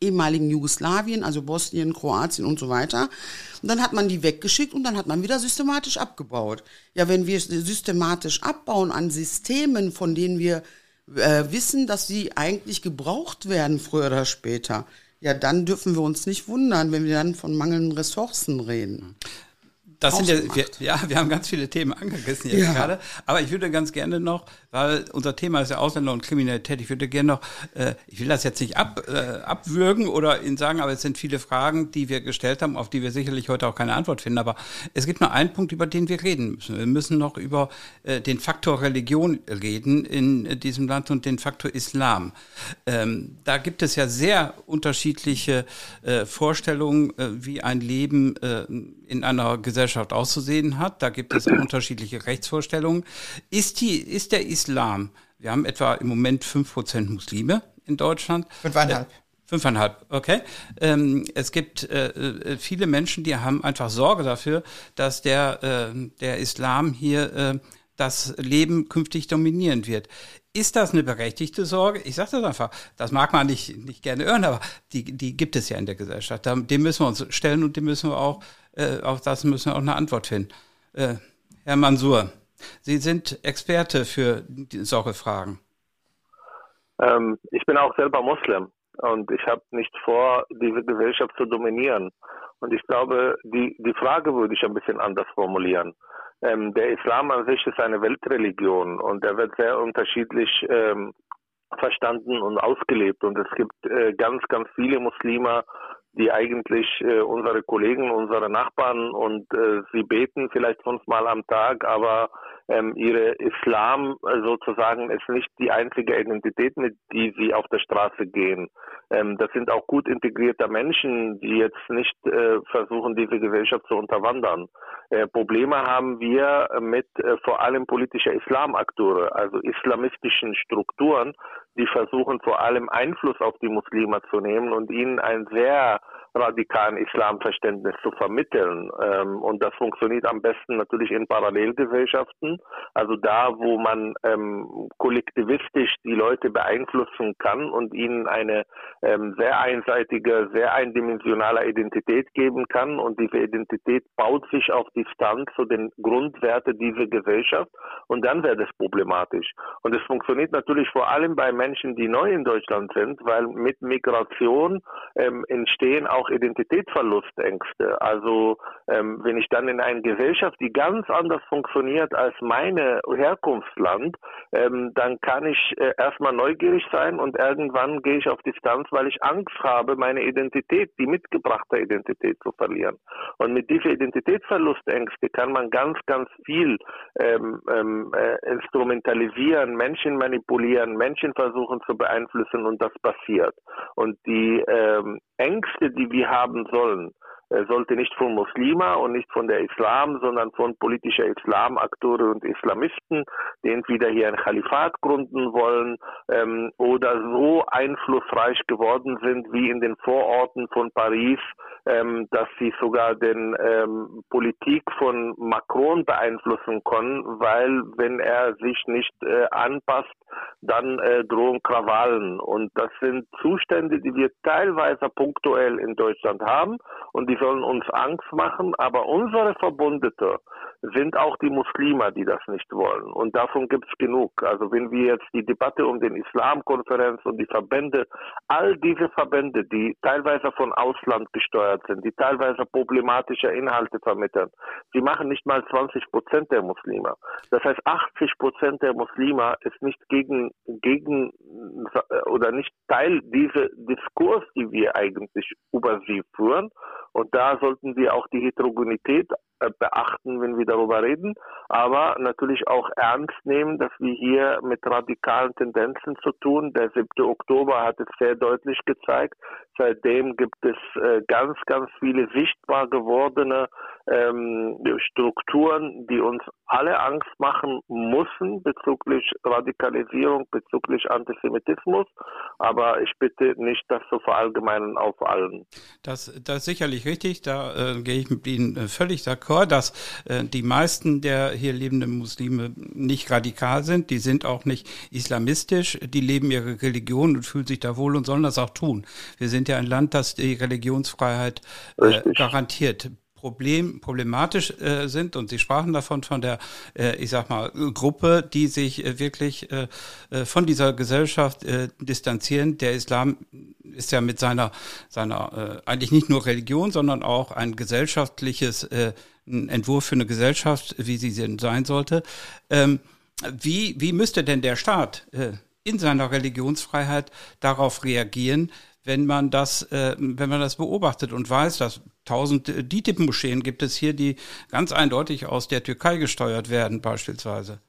ehemaligen Jugoslawien, also Bosnien, Kroatien und so weiter. Und dann hat man die weggeschickt und dann hat man wieder systematisch abgebaut. Ja, wenn wir systematisch abbauen an Systemen, von denen wir äh, wissen, dass sie eigentlich gebraucht werden, früher oder später, ja, dann dürfen wir uns nicht wundern, wenn wir dann von mangelnden Ressourcen reden das sind ja, wir, ja, wir haben ganz viele Themen angerissen jetzt ja. gerade. Aber ich würde ganz gerne noch, weil unser Thema ist ja Ausländer und Kriminalität, ich würde gerne noch, äh, ich will das jetzt nicht ab, äh, abwürgen oder Ihnen sagen, aber es sind viele Fragen, die wir gestellt haben, auf die wir sicherlich heute auch keine Antwort finden. Aber es gibt nur einen Punkt, über den wir reden müssen. Wir müssen noch über äh, den Faktor Religion reden in äh, diesem Land und den Faktor Islam. Ähm, da gibt es ja sehr unterschiedliche äh, Vorstellungen, äh, wie ein Leben in einer Gesellschaft auszusehen hat. Da gibt es unterschiedliche Rechtsvorstellungen. Ist, die, ist der Islam Wir haben etwa im Moment fünf Prozent Muslime in Deutschland. Fünfeinhalb. Äh, Fünfeinhalb, okay. Ähm, es gibt äh, äh, viele Menschen, die haben einfach Sorge dafür, dass der, äh, der Islam hier äh, das Leben künftig dominieren wird. Ist das eine berechtigte Sorge? Ich sage das einfach. Das mag man nicht, nicht gerne hören, aber die, die gibt es ja in der Gesellschaft. Dem müssen wir uns stellen und dem müssen wir auch, äh, auf das müssen wir auch eine Antwort finden. Äh, Herr Mansur, Sie sind Experte für solche Fragen. Ähm, ich bin auch selber Muslim und ich habe nicht vor, diese Gesellschaft zu dominieren. Und ich glaube, die, die Frage würde ich ein bisschen anders formulieren. Ähm, der Islam an sich ist eine Weltreligion und er wird sehr unterschiedlich ähm, verstanden und ausgelebt. Und es gibt äh, ganz, ganz viele Muslime, die eigentlich äh, unsere Kollegen, unsere Nachbarn und äh, sie beten vielleicht fünfmal am Tag, aber ähm, ihre Islam äh, sozusagen ist nicht die einzige Identität, mit die sie auf der Straße gehen. Ähm, das sind auch gut integrierte Menschen, die jetzt nicht äh, versuchen, diese Gesellschaft zu unterwandern. Äh, Probleme haben wir mit äh, vor allem politischer Islamakteure, also islamistischen Strukturen, die versuchen vor allem Einfluss auf die Muslime zu nehmen und ihnen ein sehr radikalen Islamverständnis zu vermitteln. Ähm, und das funktioniert am besten natürlich in Parallelgesellschaften, also da, wo man ähm, kollektivistisch die Leute beeinflussen kann und ihnen eine ähm, sehr einseitige, sehr eindimensionale Identität geben kann. Und diese Identität baut sich auf Distanz zu den Grundwerten dieser Gesellschaft. Und dann wäre das problematisch. Und es funktioniert natürlich vor allem bei Menschen, die neu in Deutschland sind, weil mit Migration ähm, entstehen auch Identitätsverlustängste. Also ähm, wenn ich dann in eine Gesellschaft, die ganz anders funktioniert als meine Herkunftsland, ähm, dann kann ich äh, erstmal neugierig sein und irgendwann gehe ich auf Distanz, weil ich Angst habe, meine Identität, die mitgebrachte Identität zu verlieren. Und mit dieser Identitätsverlustängste kann man ganz, ganz viel ähm, ähm, äh, instrumentalisieren, Menschen manipulieren, Menschen versuchen zu beeinflussen und das passiert. Und die ähm, Ängste, die wir haben sollen, sollte nicht von Muslima und nicht von der Islam, sondern von politischer Islamakteure und Islamisten, die entweder hier ein Kalifat gründen wollen ähm, oder so einflussreich geworden sind wie in den Vororten von Paris, ähm, dass sie sogar den ähm, Politik von Macron beeinflussen können, weil wenn er sich nicht äh, anpasst, dann äh, drohen Krawallen. Und das sind Zustände, die wir teilweise punktuell in Deutschland haben und die sollen uns Angst machen, aber unsere Verbündete sind auch die Muslime, die das nicht wollen. Und davon gibt es genug. Also wenn wir jetzt die Debatte um den Islamkonferenz und die Verbände, all diese Verbände, die teilweise von Ausland gesteuert sind, die teilweise problematische Inhalte vermitteln, die machen nicht mal 20 Prozent der Muslime. Das heißt, 80 Prozent der Muslime ist nicht gegen, gegen oder nicht Teil dieser Diskurs, die wir eigentlich über sie führen. Und da sollten wir auch die Heterogenität beachten, wenn wir darüber reden, aber natürlich auch ernst nehmen, dass wir hier mit radikalen Tendenzen zu tun. Der 7. Oktober hat es sehr deutlich gezeigt. Seitdem gibt es äh, ganz, ganz viele sichtbar gewordene ähm, Strukturen, die uns alle Angst machen müssen bezüglich Radikalisierung, bezüglich Antisemitismus. Aber ich bitte nicht, das zu verallgemeinern auf allen. Das, das ist sicherlich richtig. Da äh, gehe ich mit Ihnen äh, völlig d'accord, dass äh, die meisten der hier lebenden Muslime nicht radikal sind. Die sind auch nicht islamistisch. Die leben ihre Religion und fühlen sich da wohl und sollen das auch tun. Wir sind ja ein Land, das die Religionsfreiheit äh, garantiert. Problem, problematisch äh, sind und Sie sprachen davon von der, äh, ich sag mal, Gruppe, die sich äh, wirklich äh, äh, von dieser Gesellschaft äh, distanzieren. Der Islam ist ja mit seiner, seiner eigentlich nicht nur Religion, sondern auch ein gesellschaftliches ein Entwurf für eine Gesellschaft, wie sie sein sollte. Ähm, wie, wie müsste denn der Staat in seiner Religionsfreiheit darauf reagieren, wenn man das, äh, wenn man das beobachtet und weiß, dass tausend äh, DITIB-Moscheen gibt es hier, die ganz eindeutig aus der Türkei gesteuert werden, beispielsweise.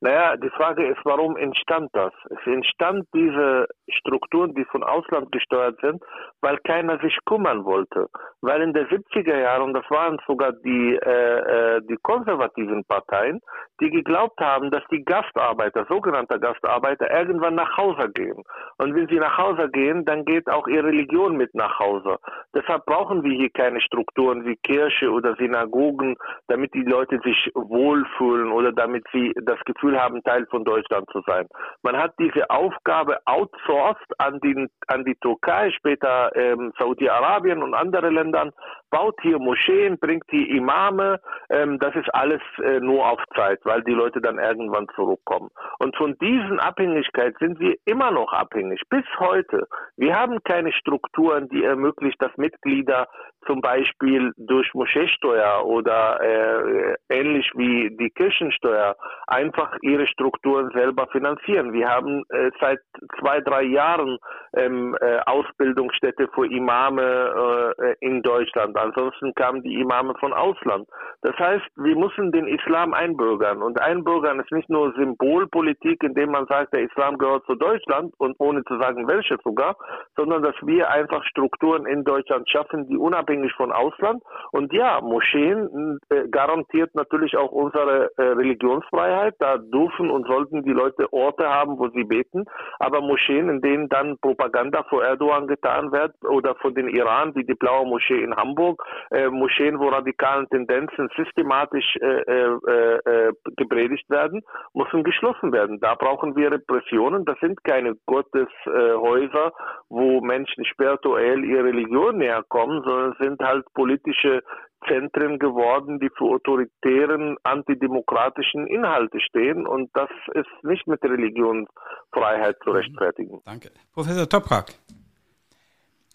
Naja, die Frage ist, warum entstand das? Es entstand diese Strukturen, die von Ausland gesteuert sind, weil keiner sich kümmern wollte. Weil in der 70er Jahre, und das waren sogar die, äh, äh, die konservativen Parteien, die geglaubt haben, dass die Gastarbeiter, sogenannte Gastarbeiter, irgendwann nach Hause gehen. Und wenn sie nach Hause gehen, dann geht auch ihre Religion mit nach Hause. Deshalb brauchen wir hier keine Strukturen wie Kirche oder Synagogen, damit die Leute sich wohlfühlen oder damit sie das Gefühl Gefühl haben, Teil von Deutschland zu sein. Man hat diese Aufgabe outsourced an, den, an die Türkei, später ähm, Saudi-Arabien und andere Ländern, baut hier Moscheen, bringt die Imame, ähm, das ist alles äh, nur auf Zeit, weil die Leute dann irgendwann zurückkommen. Und von diesen Abhängigkeit sind wir immer noch abhängig, bis heute. Wir haben keine Strukturen, die ermöglicht, dass Mitglieder zum Beispiel durch Moscheesteuer oder äh, ähnlich wie die Kirchensteuer einfach ihre Strukturen selber finanzieren. Wir haben äh, seit zwei, drei Jahren ähm, äh, Ausbildungsstätte für Imame äh, in Deutschland. Ansonsten kamen die Imame von Ausland. Das heißt, wir müssen den Islam einbürgern. Und einbürgern ist nicht nur Symbolpolitik, indem man sagt, der Islam gehört zu Deutschland und ohne zu sagen, welche sogar, sondern dass wir einfach Strukturen in Deutschland schaffen, die unabhängig von Ausland. Und ja, Moscheen äh, garantiert natürlich auch unsere äh, Religionsfreiheit. Da dürfen und sollten die Leute Orte haben, wo sie beten. Aber Moscheen, in denen dann Propaganda vor Erdogan getan wird oder von den Iran, wie die Blaue Moschee in Hamburg, äh, Moscheen, wo radikalen Tendenzen systematisch äh, äh, äh, gepredigt werden, müssen geschlossen werden. Da brauchen wir Repressionen. Das sind keine Gotteshäuser, wo Menschen spirituell ihre Religion näher kommen, sondern sind halt politische Zentren geworden, die für autoritären, antidemokratischen Inhalte stehen. Und das ist nicht mit Religionsfreiheit zu mhm. rechtfertigen. Danke. Professor Toprak.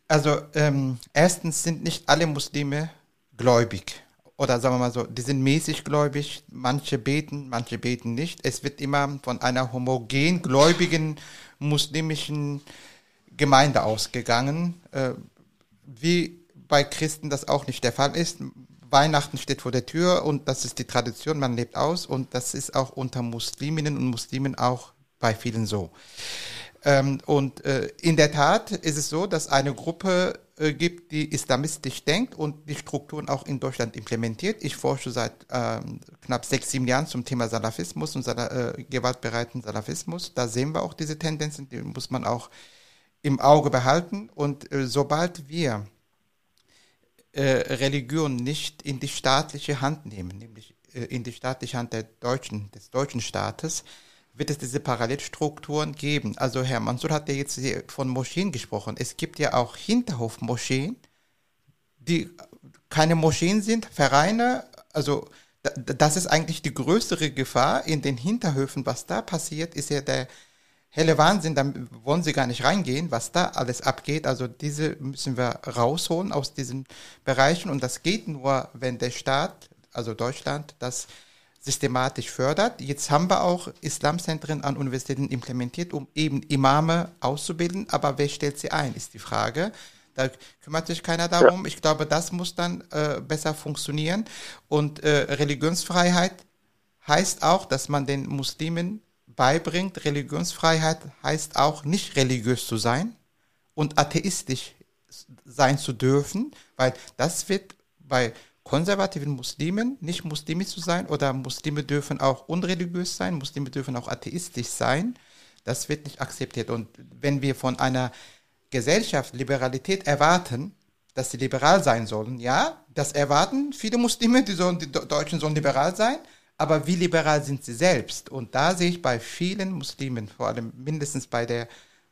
Also ähm, erstens sind nicht alle Muslime gläubig. Oder sagen wir mal so, die sind mäßig gläubig, manche beten, manche beten nicht. Es wird immer von einer homogen gläubigen muslimischen Gemeinde ausgegangen. Äh, wie bei Christen das auch nicht der Fall ist. Weihnachten steht vor der Tür und das ist die Tradition, man lebt aus und das ist auch unter Musliminnen und Muslimen auch bei vielen so. Ähm, und äh, in der Tat ist es so, dass eine Gruppe äh, gibt, die islamistisch denkt und die Strukturen auch in Deutschland implementiert. Ich forsche seit ähm, knapp sechs, sieben Jahren zum Thema Salafismus und Sal äh, gewaltbereiten Salafismus. Da sehen wir auch diese Tendenzen, die muss man auch im Auge behalten. Und äh, sobald wir Religion nicht in die staatliche Hand nehmen, nämlich äh, in die staatliche Hand der deutschen, des deutschen Staates, wird es diese Parallelstrukturen geben. Also Herr Mansur hat ja jetzt von Moscheen gesprochen. Es gibt ja auch Hinterhofmoscheen, die keine Moscheen sind, Vereine. Also das ist eigentlich die größere Gefahr in den Hinterhöfen. Was da passiert, ist ja der helle Wahnsinn, da wollen sie gar nicht reingehen, was da alles abgeht. Also diese müssen wir rausholen aus diesen Bereichen und das geht nur, wenn der Staat, also Deutschland, das systematisch fördert. Jetzt haben wir auch Islamzentren an Universitäten implementiert, um eben Imame auszubilden, aber wer stellt sie ein, ist die Frage. Da kümmert sich keiner darum. Ja. Ich glaube, das muss dann äh, besser funktionieren. Und äh, Religionsfreiheit heißt auch, dass man den Muslimen beibringt, Religionsfreiheit heißt auch nicht religiös zu sein und atheistisch sein zu dürfen, weil das wird bei konservativen Muslimen nicht muslimisch zu sein oder Muslime dürfen auch unreligiös sein, Muslime dürfen auch atheistisch sein. Das wird nicht akzeptiert. Und wenn wir von einer Gesellschaft Liberalität erwarten, dass sie liberal sein sollen, ja, das erwarten viele Muslime, die, sollen, die Deutschen sollen liberal sein, aber wie liberal sind sie selbst? Und da sehe ich bei vielen Muslimen, vor allem mindestens bei der,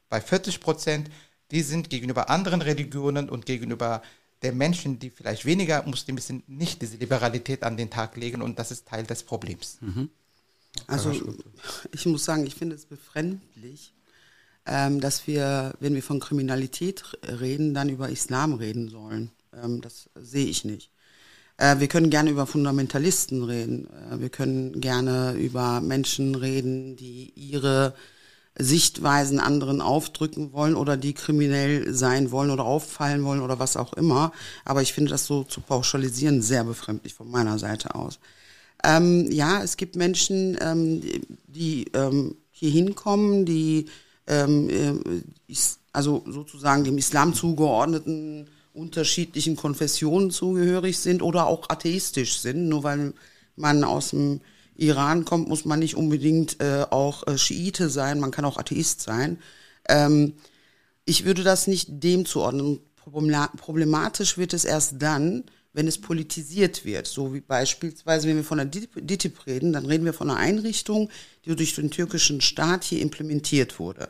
bei 40 Prozent, die sind gegenüber anderen Religionen und gegenüber der Menschen, die vielleicht weniger Muslime sind, nicht diese Liberalität an den Tag legen und das ist Teil des Problems. Mhm. Also ich muss sagen, ich finde es befremdlich, ähm, dass wir, wenn wir von Kriminalität reden, dann über Islam reden sollen. Ähm, das sehe ich nicht. Äh, wir können gerne über Fundamentalisten reden. Äh, wir können gerne über Menschen reden, die ihre Sichtweisen anderen aufdrücken wollen oder die kriminell sein wollen oder auffallen wollen oder was auch immer. Aber ich finde das so zu pauschalisieren sehr befremdlich von meiner Seite aus. Ähm, ja, es gibt Menschen, ähm, die ähm, hier hinkommen, die ähm, äh, also sozusagen dem Islam zugeordneten unterschiedlichen Konfessionen zugehörig sind oder auch atheistisch sind. Nur weil man aus dem Iran kommt, muss man nicht unbedingt äh, auch äh, Schiite sein, man kann auch Atheist sein. Ähm, ich würde das nicht dem zuordnen. Problematisch wird es erst dann, wenn es politisiert wird. So wie beispielsweise, wenn wir von der DITIB reden, dann reden wir von einer Einrichtung, die durch den türkischen Staat hier implementiert wurde.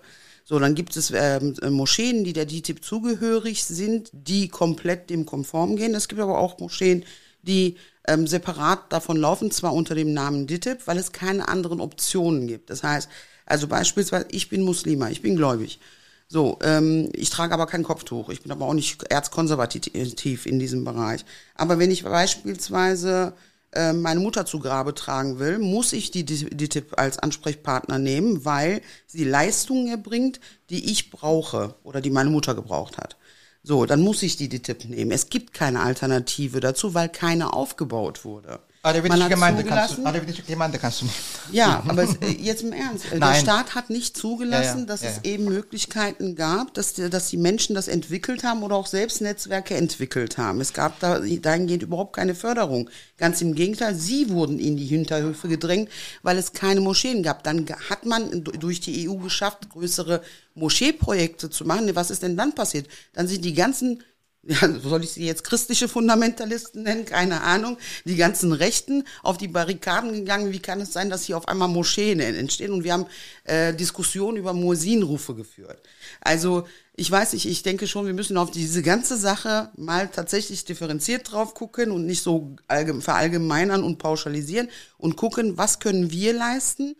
So, dann gibt es ähm, Moscheen, die der DITIB zugehörig sind, die komplett dem konform gehen. Es gibt aber auch Moscheen, die ähm, separat davon laufen, zwar unter dem Namen DITIB, weil es keine anderen Optionen gibt. Das heißt, also beispielsweise, ich bin Muslima, ich bin gläubig. So, ähm, ich trage aber kein Kopftuch. Ich bin aber auch nicht erzkonservativ in diesem Bereich. Aber wenn ich beispielsweise äh, meine Mutter zu Grabe tragen will, muss ich die, Tipp als Ansprechpartner nehmen, weil sie Leistungen erbringt, die ich brauche oder die meine Mutter gebraucht hat. So, dann muss ich die DTIP nehmen. Es gibt keine Alternative dazu, weil keine aufgebaut wurde. Arabinische Gemeinde, kannst du, Arabinische Gemeinde kannst du nicht. Ja, aber es, äh, jetzt im Ernst. Äh, der Staat hat nicht zugelassen, ja, ja, dass ja, es eben Möglichkeiten gab, dass, dass die Menschen das entwickelt haben oder auch selbst Netzwerke entwickelt haben. Es gab da dahingehend überhaupt keine Förderung. Ganz im Gegenteil, sie wurden in die Hinterhöfe gedrängt, weil es keine Moscheen gab. Dann hat man durch die EU geschafft, größere Moscheeprojekte zu machen. Was ist denn dann passiert? Dann sind die ganzen ja, soll ich sie jetzt christliche Fundamentalisten nennen? Keine Ahnung. Die ganzen Rechten auf die Barrikaden gegangen. Wie kann es sein, dass hier auf einmal Moscheen entstehen? Und wir haben äh, Diskussionen über Muesinrufe geführt. Also ich weiß nicht, ich denke schon, wir müssen auf diese ganze Sache mal tatsächlich differenziert drauf gucken und nicht so verallgemeinern und pauschalisieren und gucken, was können wir leisten,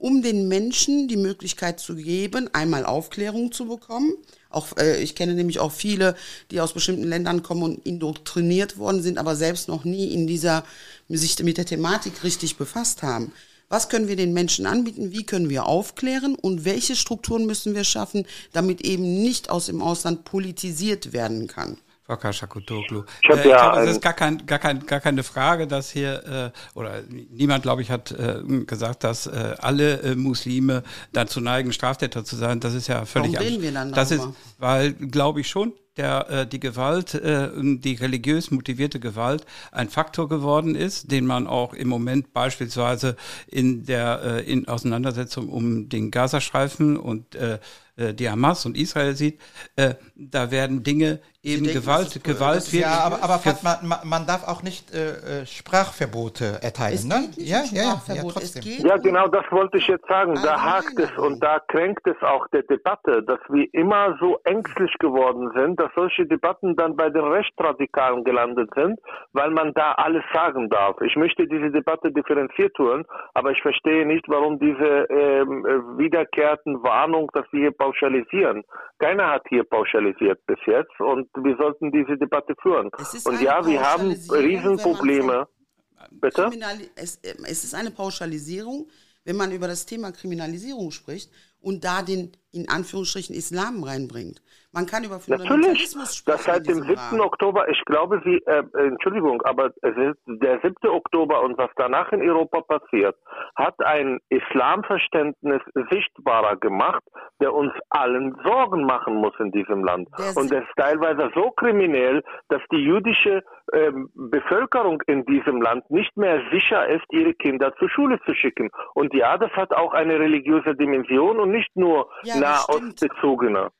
um den Menschen die Möglichkeit zu geben, einmal Aufklärung zu bekommen auch äh, ich kenne nämlich auch viele, die aus bestimmten Ländern kommen und indoktriniert worden sind, aber selbst noch nie in dieser sich mit der Thematik richtig befasst haben. Was können wir den Menschen anbieten? Wie können wir aufklären? Und welche Strukturen müssen wir schaffen, damit eben nicht aus dem Ausland politisiert werden kann? Frau Schakutoglu. Ich, äh, ich ja glaube, es ist gar, kein, gar, kein, gar keine Frage, dass hier, äh, oder niemand, glaube ich, hat äh, gesagt, dass äh, alle äh, Muslime dazu neigen, Straftäter zu sein. Das ist ja völlig Warum reden wir dann Das ist, weil, glaube ich schon, der äh, die Gewalt, äh, die religiös motivierte Gewalt ein Faktor geworden ist, den man auch im Moment beispielsweise in der äh, in Auseinandersetzung um den Gazastreifen und äh, äh die Hamas und Israel sieht. Äh, da werden Dinge eben denken, Gewalt, Gewalt wird. Ja, aber, aber man, man darf auch nicht äh, äh Sprachverbote erteilen, es ne? Ja, ja, ja, trotzdem. Ja, genau, das wollte ich jetzt sagen. Da ah, hakt es und da kränkt es auch der Debatte, dass wir immer so ängstlich geworden sind, dass solche Debatten dann bei den Rechtsradikalen gelandet sind, weil man da alles sagen darf. Ich möchte diese Debatte differenziert tun, aber ich verstehe nicht, warum diese ähm, äh, wiederkehrten Warnung, dass wir hier pauschalisieren. Keiner hat hier pauschalisiert bis jetzt und wir sollten diese Debatte führen. Und ja, wir haben Riesenprobleme. Bitte? Es, es ist eine Pauschalisierung, wenn man über das Thema Kriminalisierung spricht und da den in Anführungsstrichen Islam reinbringt. Man kann über Fundamentalismus sprechen. Das seit dem 7. Rahmen. Oktober, ich glaube, Sie, äh, Entschuldigung, aber es ist der 7. Oktober und was danach in Europa passiert, hat ein Islamverständnis sichtbarer gemacht, der uns allen Sorgen machen muss in diesem Land. Der und es ist teilweise so kriminell, dass die jüdische ähm, Bevölkerung in diesem Land nicht mehr sicher ist, ihre Kinder zur Schule zu schicken. Und ja, das hat auch eine religiöse Dimension und nicht nur ja, nahostbezogene.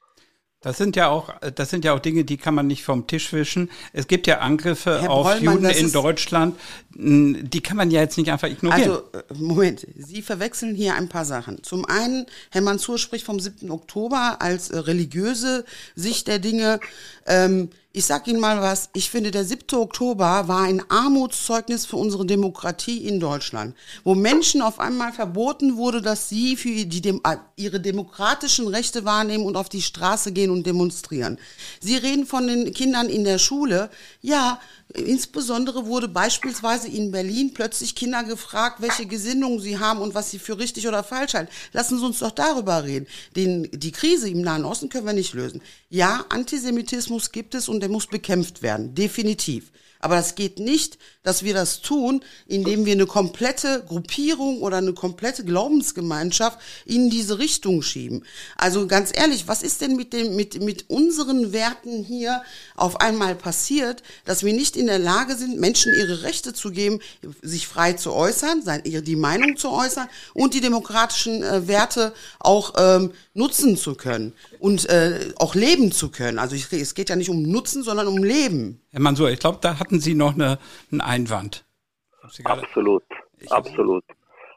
Das sind ja auch, das sind ja auch Dinge, die kann man nicht vom Tisch wischen. Es gibt ja Angriffe Herr auf Brollmann, Juden in Deutschland, die kann man ja jetzt nicht einfach ignorieren. Also, äh, Moment, Sie verwechseln hier ein paar Sachen. Zum einen, Herr Mansour spricht vom 7. Oktober als äh, religiöse Sicht der Dinge. Ähm, ich sag Ihnen mal was, ich finde, der 7. Oktober war ein Armutszeugnis für unsere Demokratie in Deutschland, wo Menschen auf einmal verboten wurde, dass sie für die, äh, ihre demokratischen Rechte wahrnehmen und auf die Straße gehen und demonstrieren. Sie reden von den Kindern in der Schule. Ja, Insbesondere wurde beispielsweise in Berlin plötzlich Kinder gefragt, welche Gesinnungen sie haben und was sie für richtig oder falsch halten. Lassen Sie uns doch darüber reden. Den, die Krise im Nahen Osten können wir nicht lösen. Ja, Antisemitismus gibt es und der muss bekämpft werden, definitiv. Aber das geht nicht, dass wir das tun, indem wir eine komplette Gruppierung oder eine komplette Glaubensgemeinschaft in diese Richtung schieben. Also ganz ehrlich, was ist denn mit dem, mit, mit unseren Werten hier auf einmal passiert, dass wir nicht in der Lage sind, Menschen ihre Rechte zu geben, sich frei zu äußern, sein, ihre, die Meinung zu äußern und die demokratischen äh, Werte auch ähm, nutzen zu können und äh, auch leben zu können. Also ich, es geht ja nicht um Nutzen, sondern um Leben. Herr Mansur, ich glaube, da hatten Sie noch eine, einen Einwand. Absolut, absolut.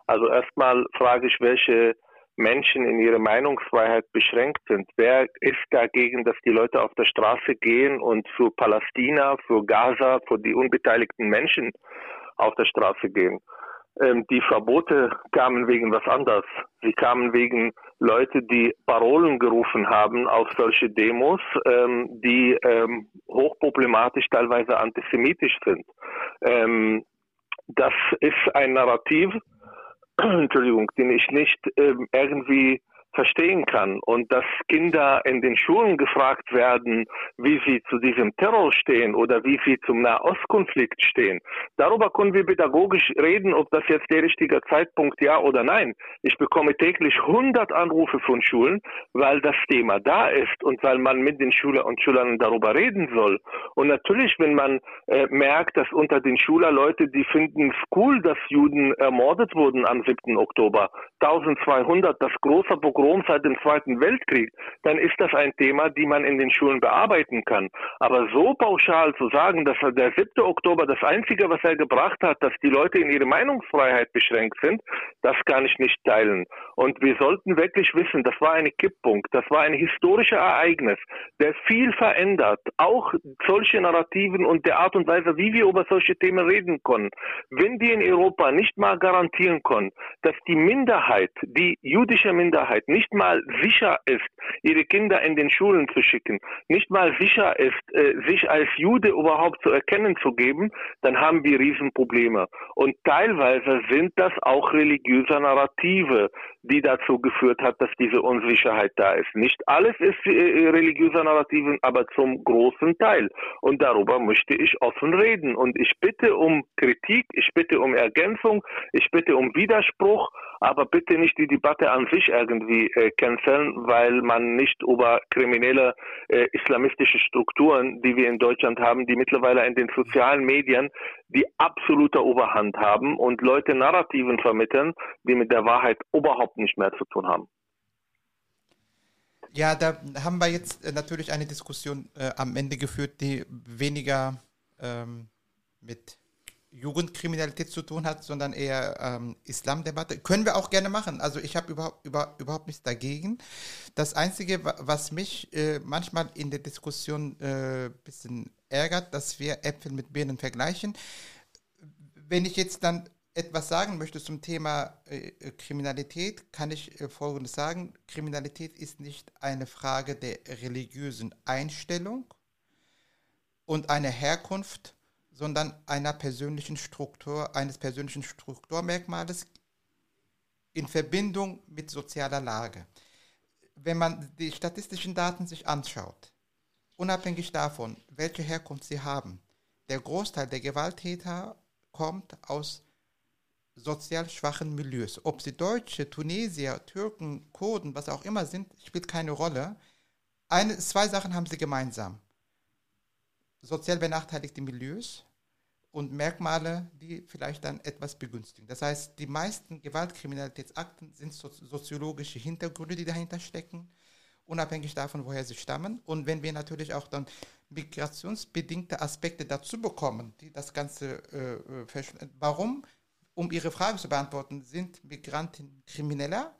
Also erstmal frage ich, welche Menschen in ihrer Meinungsfreiheit beschränkt sind. Wer ist dagegen, dass die Leute auf der Straße gehen und für Palästina, für Gaza, für die unbeteiligten Menschen auf der Straße gehen? Ähm, die Verbote kamen wegen was anderes. Sie kamen wegen Leute, die Parolen gerufen haben auf solche Demos, ähm, die ähm, hochproblematisch, teilweise antisemitisch sind. Ähm, das ist ein Narrativ, Entschuldigung, den ich nicht ähm, irgendwie verstehen kann und dass Kinder in den Schulen gefragt werden, wie sie zu diesem Terror stehen oder wie sie zum Nahostkonflikt stehen. Darüber können wir pädagogisch reden, ob das jetzt der richtige Zeitpunkt ja oder nein. Ich bekomme täglich 100 Anrufe von Schulen, weil das Thema da ist und weil man mit den Schülern und Schülern darüber reden soll. Und natürlich, wenn man äh, merkt, dass unter den Schülern Leute, die finden es cool, dass Juden ermordet wurden am 7. Oktober, 1200, das große Programm Pogrom seit dem Zweiten Weltkrieg, dann ist das ein Thema, die man in den Schulen bearbeiten kann. Aber so pauschal zu sagen, dass der 7. Oktober das Einzige, was er gebracht hat, dass die Leute in ihre Meinungsfreiheit beschränkt sind, das kann ich nicht teilen. Und wir sollten wirklich wissen, das war ein Kipppunkt, das war ein historisches Ereignis, der viel verändert, auch solche Narrativen und der Art und Weise, wie wir über solche Themen reden können. Wenn wir in Europa nicht mal garantieren können, dass die Minderheit, die jüdische Minderheit, nicht mal sicher ist, ihre Kinder in den Schulen zu schicken, nicht mal sicher ist, äh, sich als Jude überhaupt zu erkennen zu geben, dann haben wir Riesenprobleme. Und teilweise sind das auch religiöse Narrative, die dazu geführt hat, dass diese Unsicherheit da ist. Nicht alles ist äh, religiöser Narrativen, aber zum großen Teil. Und darüber möchte ich offen reden. Und ich bitte um Kritik, ich bitte um Ergänzung, ich bitte um Widerspruch, aber bitte nicht die Debatte an sich irgendwie äh, canceln, weil man nicht über kriminelle äh, islamistische Strukturen, die wir in Deutschland haben, die mittlerweile in den sozialen Medien die absolute Oberhand haben und Leute Narrativen vermitteln, die mit der Wahrheit überhaupt nicht mehr zu tun haben. Ja, da haben wir jetzt äh, natürlich eine Diskussion äh, am Ende geführt, die weniger ähm, mit Jugendkriminalität zu tun hat, sondern eher ähm, Islamdebatte. Können wir auch gerne machen. Also ich habe überhaupt, über, überhaupt nichts dagegen. Das Einzige, was mich äh, manchmal in der Diskussion ein äh, bisschen ärgert, dass wir Äpfel mit Birnen vergleichen. Wenn ich jetzt dann etwas sagen möchte zum Thema äh, Kriminalität, kann ich äh, Folgendes sagen. Kriminalität ist nicht eine Frage der religiösen Einstellung und einer Herkunft, sondern einer persönlichen Struktur, eines persönlichen Strukturmerkmales in Verbindung mit sozialer Lage. Wenn man die statistischen Daten sich anschaut, unabhängig davon, welche Herkunft sie haben, der Großteil der Gewalttäter kommt aus sozial schwachen Milieus. Ob sie Deutsche, Tunesier, Türken, Kurden, was auch immer sind, spielt keine Rolle. Eine, zwei Sachen haben sie gemeinsam sozial benachteiligte Milieus und Merkmale, die vielleicht dann etwas begünstigen. Das heißt, die meisten Gewaltkriminalitätsakten sind soziologische Hintergründe, die dahinter stecken, unabhängig davon, woher sie stammen. Und wenn wir natürlich auch dann migrationsbedingte Aspekte dazu bekommen, die das Ganze, äh, äh warum, um Ihre Frage zu beantworten, sind Migranten krimineller?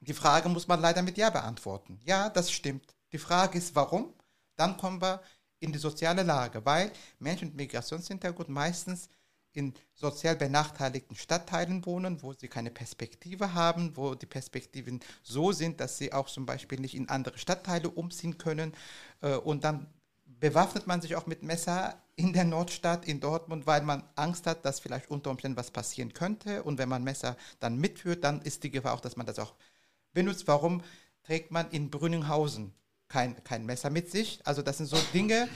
Die Frage muss man leider mit Ja beantworten. Ja, das stimmt. Die Frage ist, warum? Dann kommen wir in die soziale Lage, weil Menschen mit Migrationshintergrund meistens in sozial benachteiligten Stadtteilen wohnen, wo sie keine Perspektive haben, wo die Perspektiven so sind, dass sie auch zum Beispiel nicht in andere Stadtteile umziehen können. Äh, und dann bewaffnet man sich auch mit Messer in der Nordstadt, in Dortmund, weil man Angst hat, dass vielleicht unter Umständen was passieren könnte. Und wenn man Messer dann mitführt, dann ist die Gefahr auch, dass man das auch benutzt. Warum trägt man in Brünninghausen kein, kein Messer mit sich. Also das sind so Dinge,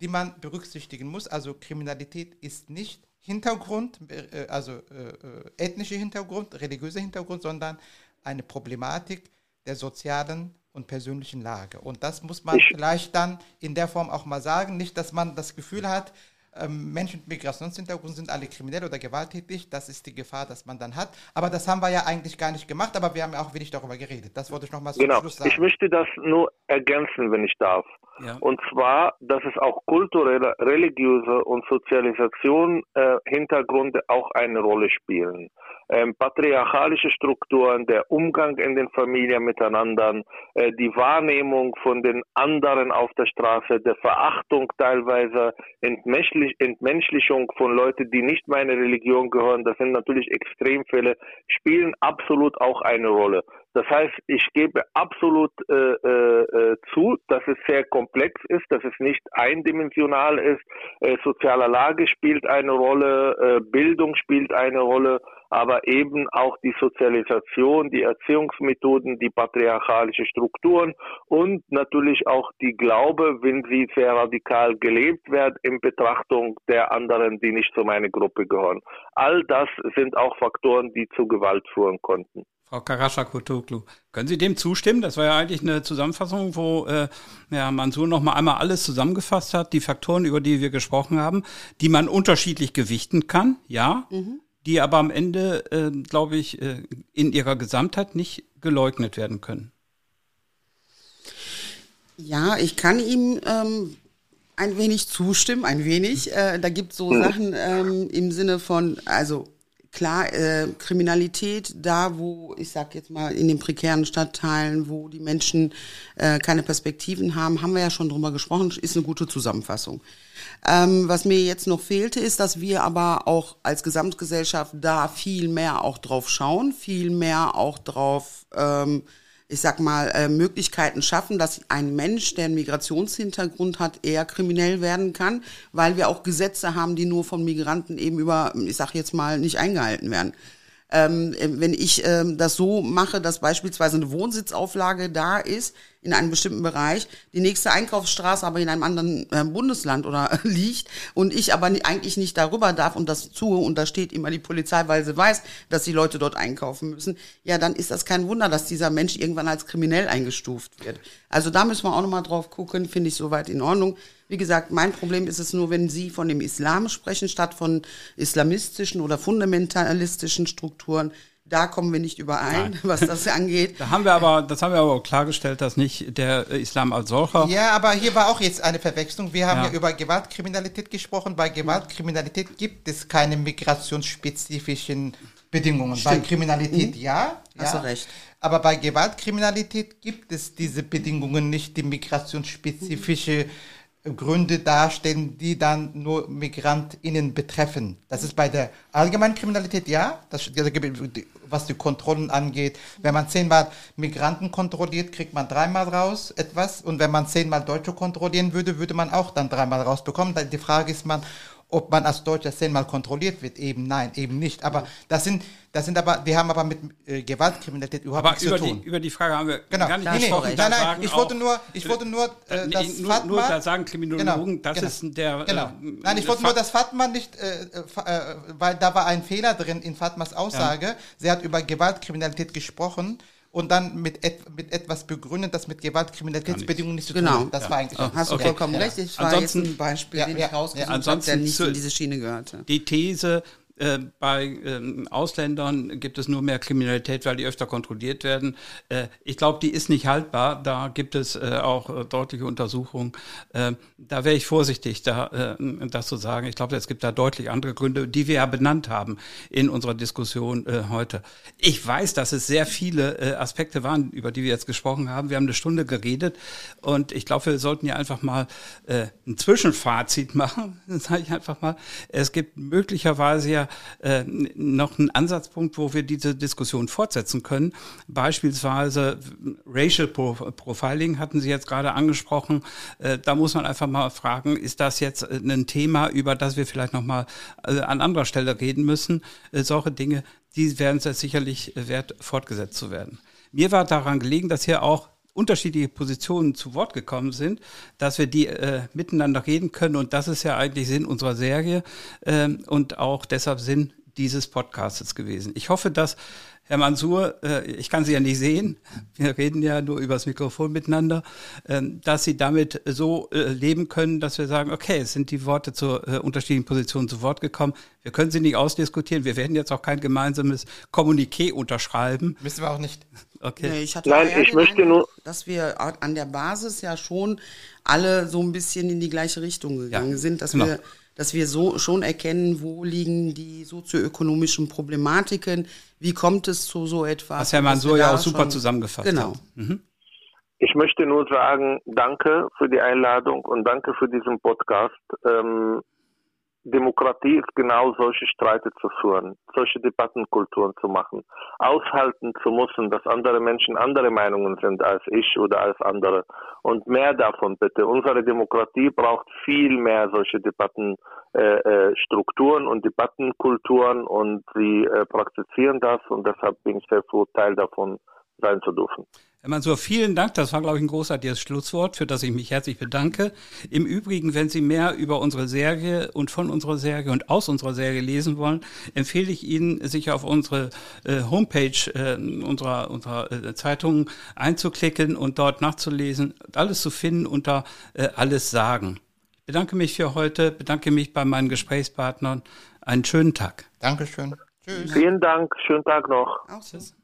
die man berücksichtigen muss. Also Kriminalität ist nicht Hintergrund, äh, also äh, ethnischer Hintergrund, religiöser Hintergrund, sondern eine Problematik der sozialen und persönlichen Lage. Und das muss man vielleicht dann in der Form auch mal sagen. Nicht, dass man das Gefühl hat, ähm, Menschen mit Migrationshintergrund sind alle kriminell oder gewalttätig. Das ist die Gefahr, dass man dann hat. Aber das haben wir ja eigentlich gar nicht gemacht, aber wir haben ja auch wenig darüber geredet. Das wollte ich nochmal zum genau. Schluss sagen. Ich möchte das nur ergänzen, wenn ich darf. Ja. Und zwar, dass es auch kulturelle, religiöse und Sozialisation äh, Hintergründe auch eine Rolle spielen. Ähm, patriarchalische Strukturen, der Umgang in den Familien miteinander, äh, die Wahrnehmung von den anderen auf der Straße, der Verachtung teilweise, Entmenschlich Entmenschlichung von Leuten, die nicht meine Religion gehören, das sind natürlich Extremfälle, spielen absolut auch eine Rolle. Das heißt, ich gebe absolut äh, äh, äh, zu, dass es sehr komplex ist, dass es nicht eindimensional ist. Äh, soziale Lage spielt eine Rolle, äh, Bildung spielt eine Rolle, aber eben auch die Sozialisation, die Erziehungsmethoden, die patriarchalische Strukturen und natürlich auch die Glaube, wenn sie sehr radikal gelebt wird in Betrachtung der anderen, die nicht zu meiner Gruppe gehören. All das sind auch Faktoren, die zu Gewalt führen konnten. Frau Karascha Kutoglu, können Sie dem zustimmen? Das war ja eigentlich eine Zusammenfassung, wo äh, ja, Mansur noch mal einmal alles zusammengefasst hat, die Faktoren, über die wir gesprochen haben, die man unterschiedlich gewichten kann, ja, mhm. die aber am Ende, äh, glaube ich, äh, in ihrer Gesamtheit nicht geleugnet werden können. Ja, ich kann ihm ähm, ein wenig zustimmen, ein wenig. Äh, da gibt es so mhm. Sachen ähm, im Sinne von, also klar, äh, Kriminalität da, wo, ich sag jetzt mal, in den prekären Stadtteilen, wo die Menschen äh, keine Perspektiven haben, haben wir ja schon drüber gesprochen, ist eine gute Zusammenfassung. Ähm, was mir jetzt noch fehlte, ist, dass wir aber auch als Gesamtgesellschaft da viel mehr auch drauf schauen, viel mehr auch drauf ähm, ich sag mal, äh, Möglichkeiten schaffen, dass ein Mensch, der einen Migrationshintergrund hat, eher kriminell werden kann, weil wir auch Gesetze haben, die nur von Migranten eben über, ich sag jetzt mal, nicht eingehalten werden ähm, wenn ich ähm, das so mache, dass beispielsweise eine Wohnsitzauflage da ist in einem bestimmten Bereich, die nächste Einkaufsstraße aber in einem anderen äh, Bundesland oder liegt und ich aber eigentlich nicht darüber darf und das tue und da steht immer die Polizei, weil sie weiß, dass die Leute dort einkaufen müssen, ja, dann ist das kein Wunder, dass dieser Mensch irgendwann als kriminell eingestuft wird. Also da müssen wir auch nochmal drauf gucken, finde ich soweit in Ordnung. Wie gesagt, mein Problem ist es nur, wenn Sie von dem Islam sprechen, statt von islamistischen oder fundamentalistischen Strukturen. Da kommen wir nicht überein, Nein. was das angeht. Da haben wir aber, das haben wir aber auch klargestellt, dass nicht der Islam als solcher. Ja, aber hier war auch jetzt eine Verwechslung. Wir haben ja, ja über Gewaltkriminalität gesprochen. Bei Gewaltkriminalität gibt es keine migrationsspezifischen Bedingungen. Stimmt. Bei Kriminalität mhm. ja. Hast ja. du recht. Aber bei Gewaltkriminalität gibt es diese Bedingungen nicht, die migrationsspezifische mhm Gründe darstellen, die dann nur MigrantInnen betreffen. Das ist bei der allgemeinen Kriminalität ja, das, was die Kontrollen angeht. Wenn man zehnmal Migranten kontrolliert, kriegt man dreimal raus etwas. Und wenn man zehnmal Deutsche kontrollieren würde, würde man auch dann dreimal rausbekommen. Die Frage ist man, ob man als Deutscher zehnmal kontrolliert wird. Eben nein, eben nicht. Aber das sind das sind aber, wir haben aber mit äh, Gewaltkriminalität überhaupt aber nichts zu tun. Die, über die Frage haben wir genau. gar nicht nee, gesprochen. Nein, nein, ich wollte nur, ich wollte nur, äh, das nee, nur, Fatma, nur da sagen Kriminologen, genau, das genau, ist der. Genau. Äh, nein, ich wollte nur das Fatma nicht, äh, äh, weil da war ein Fehler drin in Fatmas Aussage. Ja. Sie hat über Gewaltkriminalität gesprochen und dann mit, et, mit etwas begründet, das mit Gewaltkriminalitätsbedingungen nicht zu tun genau. hat. Das ja. war eigentlich. Oh, hast du okay. vollkommen recht. Das war ansonsten, jetzt ein Beispiel, ja, den ich rausgesucht ja, habe, der nicht in diese Schiene gehörte. Die These, äh, bei äh, Ausländern gibt es nur mehr Kriminalität, weil die öfter kontrolliert werden. Äh, ich glaube, die ist nicht haltbar. Da gibt es äh, auch äh, deutliche Untersuchungen. Äh, da wäre ich vorsichtig, da, das zu sagen. Ich glaube, es gibt da deutlich andere Gründe, die wir ja benannt haben in unserer Diskussion heute. Ich weiß, dass es sehr viele Aspekte waren, über die wir jetzt gesprochen haben. Wir haben eine Stunde geredet und ich glaube, wir sollten ja einfach mal ein Zwischenfazit machen, sage ich einfach mal. Es gibt möglicherweise ja äh, noch ein Ansatzpunkt, wo wir diese Diskussion fortsetzen können. Beispielsweise Racial Profiling hatten Sie jetzt gerade angesprochen. Äh, da muss man einfach mal fragen, ist das jetzt äh, ein Thema, über das wir vielleicht noch mal äh, an anderer Stelle reden müssen? Äh, solche Dinge, die werden es sicherlich wert, fortgesetzt zu werden. Mir war daran gelegen, dass hier auch unterschiedliche Positionen zu Wort gekommen sind, dass wir die äh, miteinander reden können. Und das ist ja eigentlich Sinn unserer Serie ähm, und auch deshalb Sinn dieses Podcasts gewesen. Ich hoffe, dass Herr Mansur, äh, ich kann Sie ja nicht sehen, wir reden ja nur übers Mikrofon miteinander, äh, dass Sie damit so äh, leben können, dass wir sagen, okay, es sind die Worte zu äh, unterschiedlichen Positionen zu Wort gekommen. Wir können sie nicht ausdiskutieren. Wir werden jetzt auch kein gemeinsames Kommuniqué unterschreiben. Müssen wir auch nicht. Okay. Nee, ich Nein, ich möchte nur, dass wir an der Basis ja schon alle so ein bisschen in die gleiche Richtung gegangen ja, sind, dass genau. wir dass wir so schon erkennen, wo liegen die sozioökonomischen Problematiken, wie kommt es zu so etwas. Was Herr Mansur ja auch super zusammengefasst genau. hat. Mhm. Ich möchte nur sagen, danke für die Einladung und danke für diesen Podcast. Ähm, Demokratie ist genau solche Streite zu führen, solche Debattenkulturen zu machen, aushalten zu müssen, dass andere Menschen andere Meinungen sind als ich oder als andere. Und mehr davon bitte. Unsere Demokratie braucht viel mehr solche Debattenstrukturen äh, äh und Debattenkulturen und sie äh, praktizieren das und deshalb bin ich sehr froh, Teil davon sein zu dürfen. Herr Mansur, vielen Dank. Das war, glaube ich, ein großartiges Schlusswort, für das ich mich herzlich bedanke. Im Übrigen, wenn Sie mehr über unsere Serie und von unserer Serie und aus unserer Serie lesen wollen, empfehle ich Ihnen, sich auf unsere äh, Homepage äh, unserer, unserer äh, Zeitung einzuklicken und dort nachzulesen, alles zu finden unter äh, Alles sagen. Ich bedanke mich für heute, bedanke mich bei meinen Gesprächspartnern. Einen schönen Tag. Dankeschön. Tschüss. Vielen Dank. Schönen Tag noch. Auch tschüss.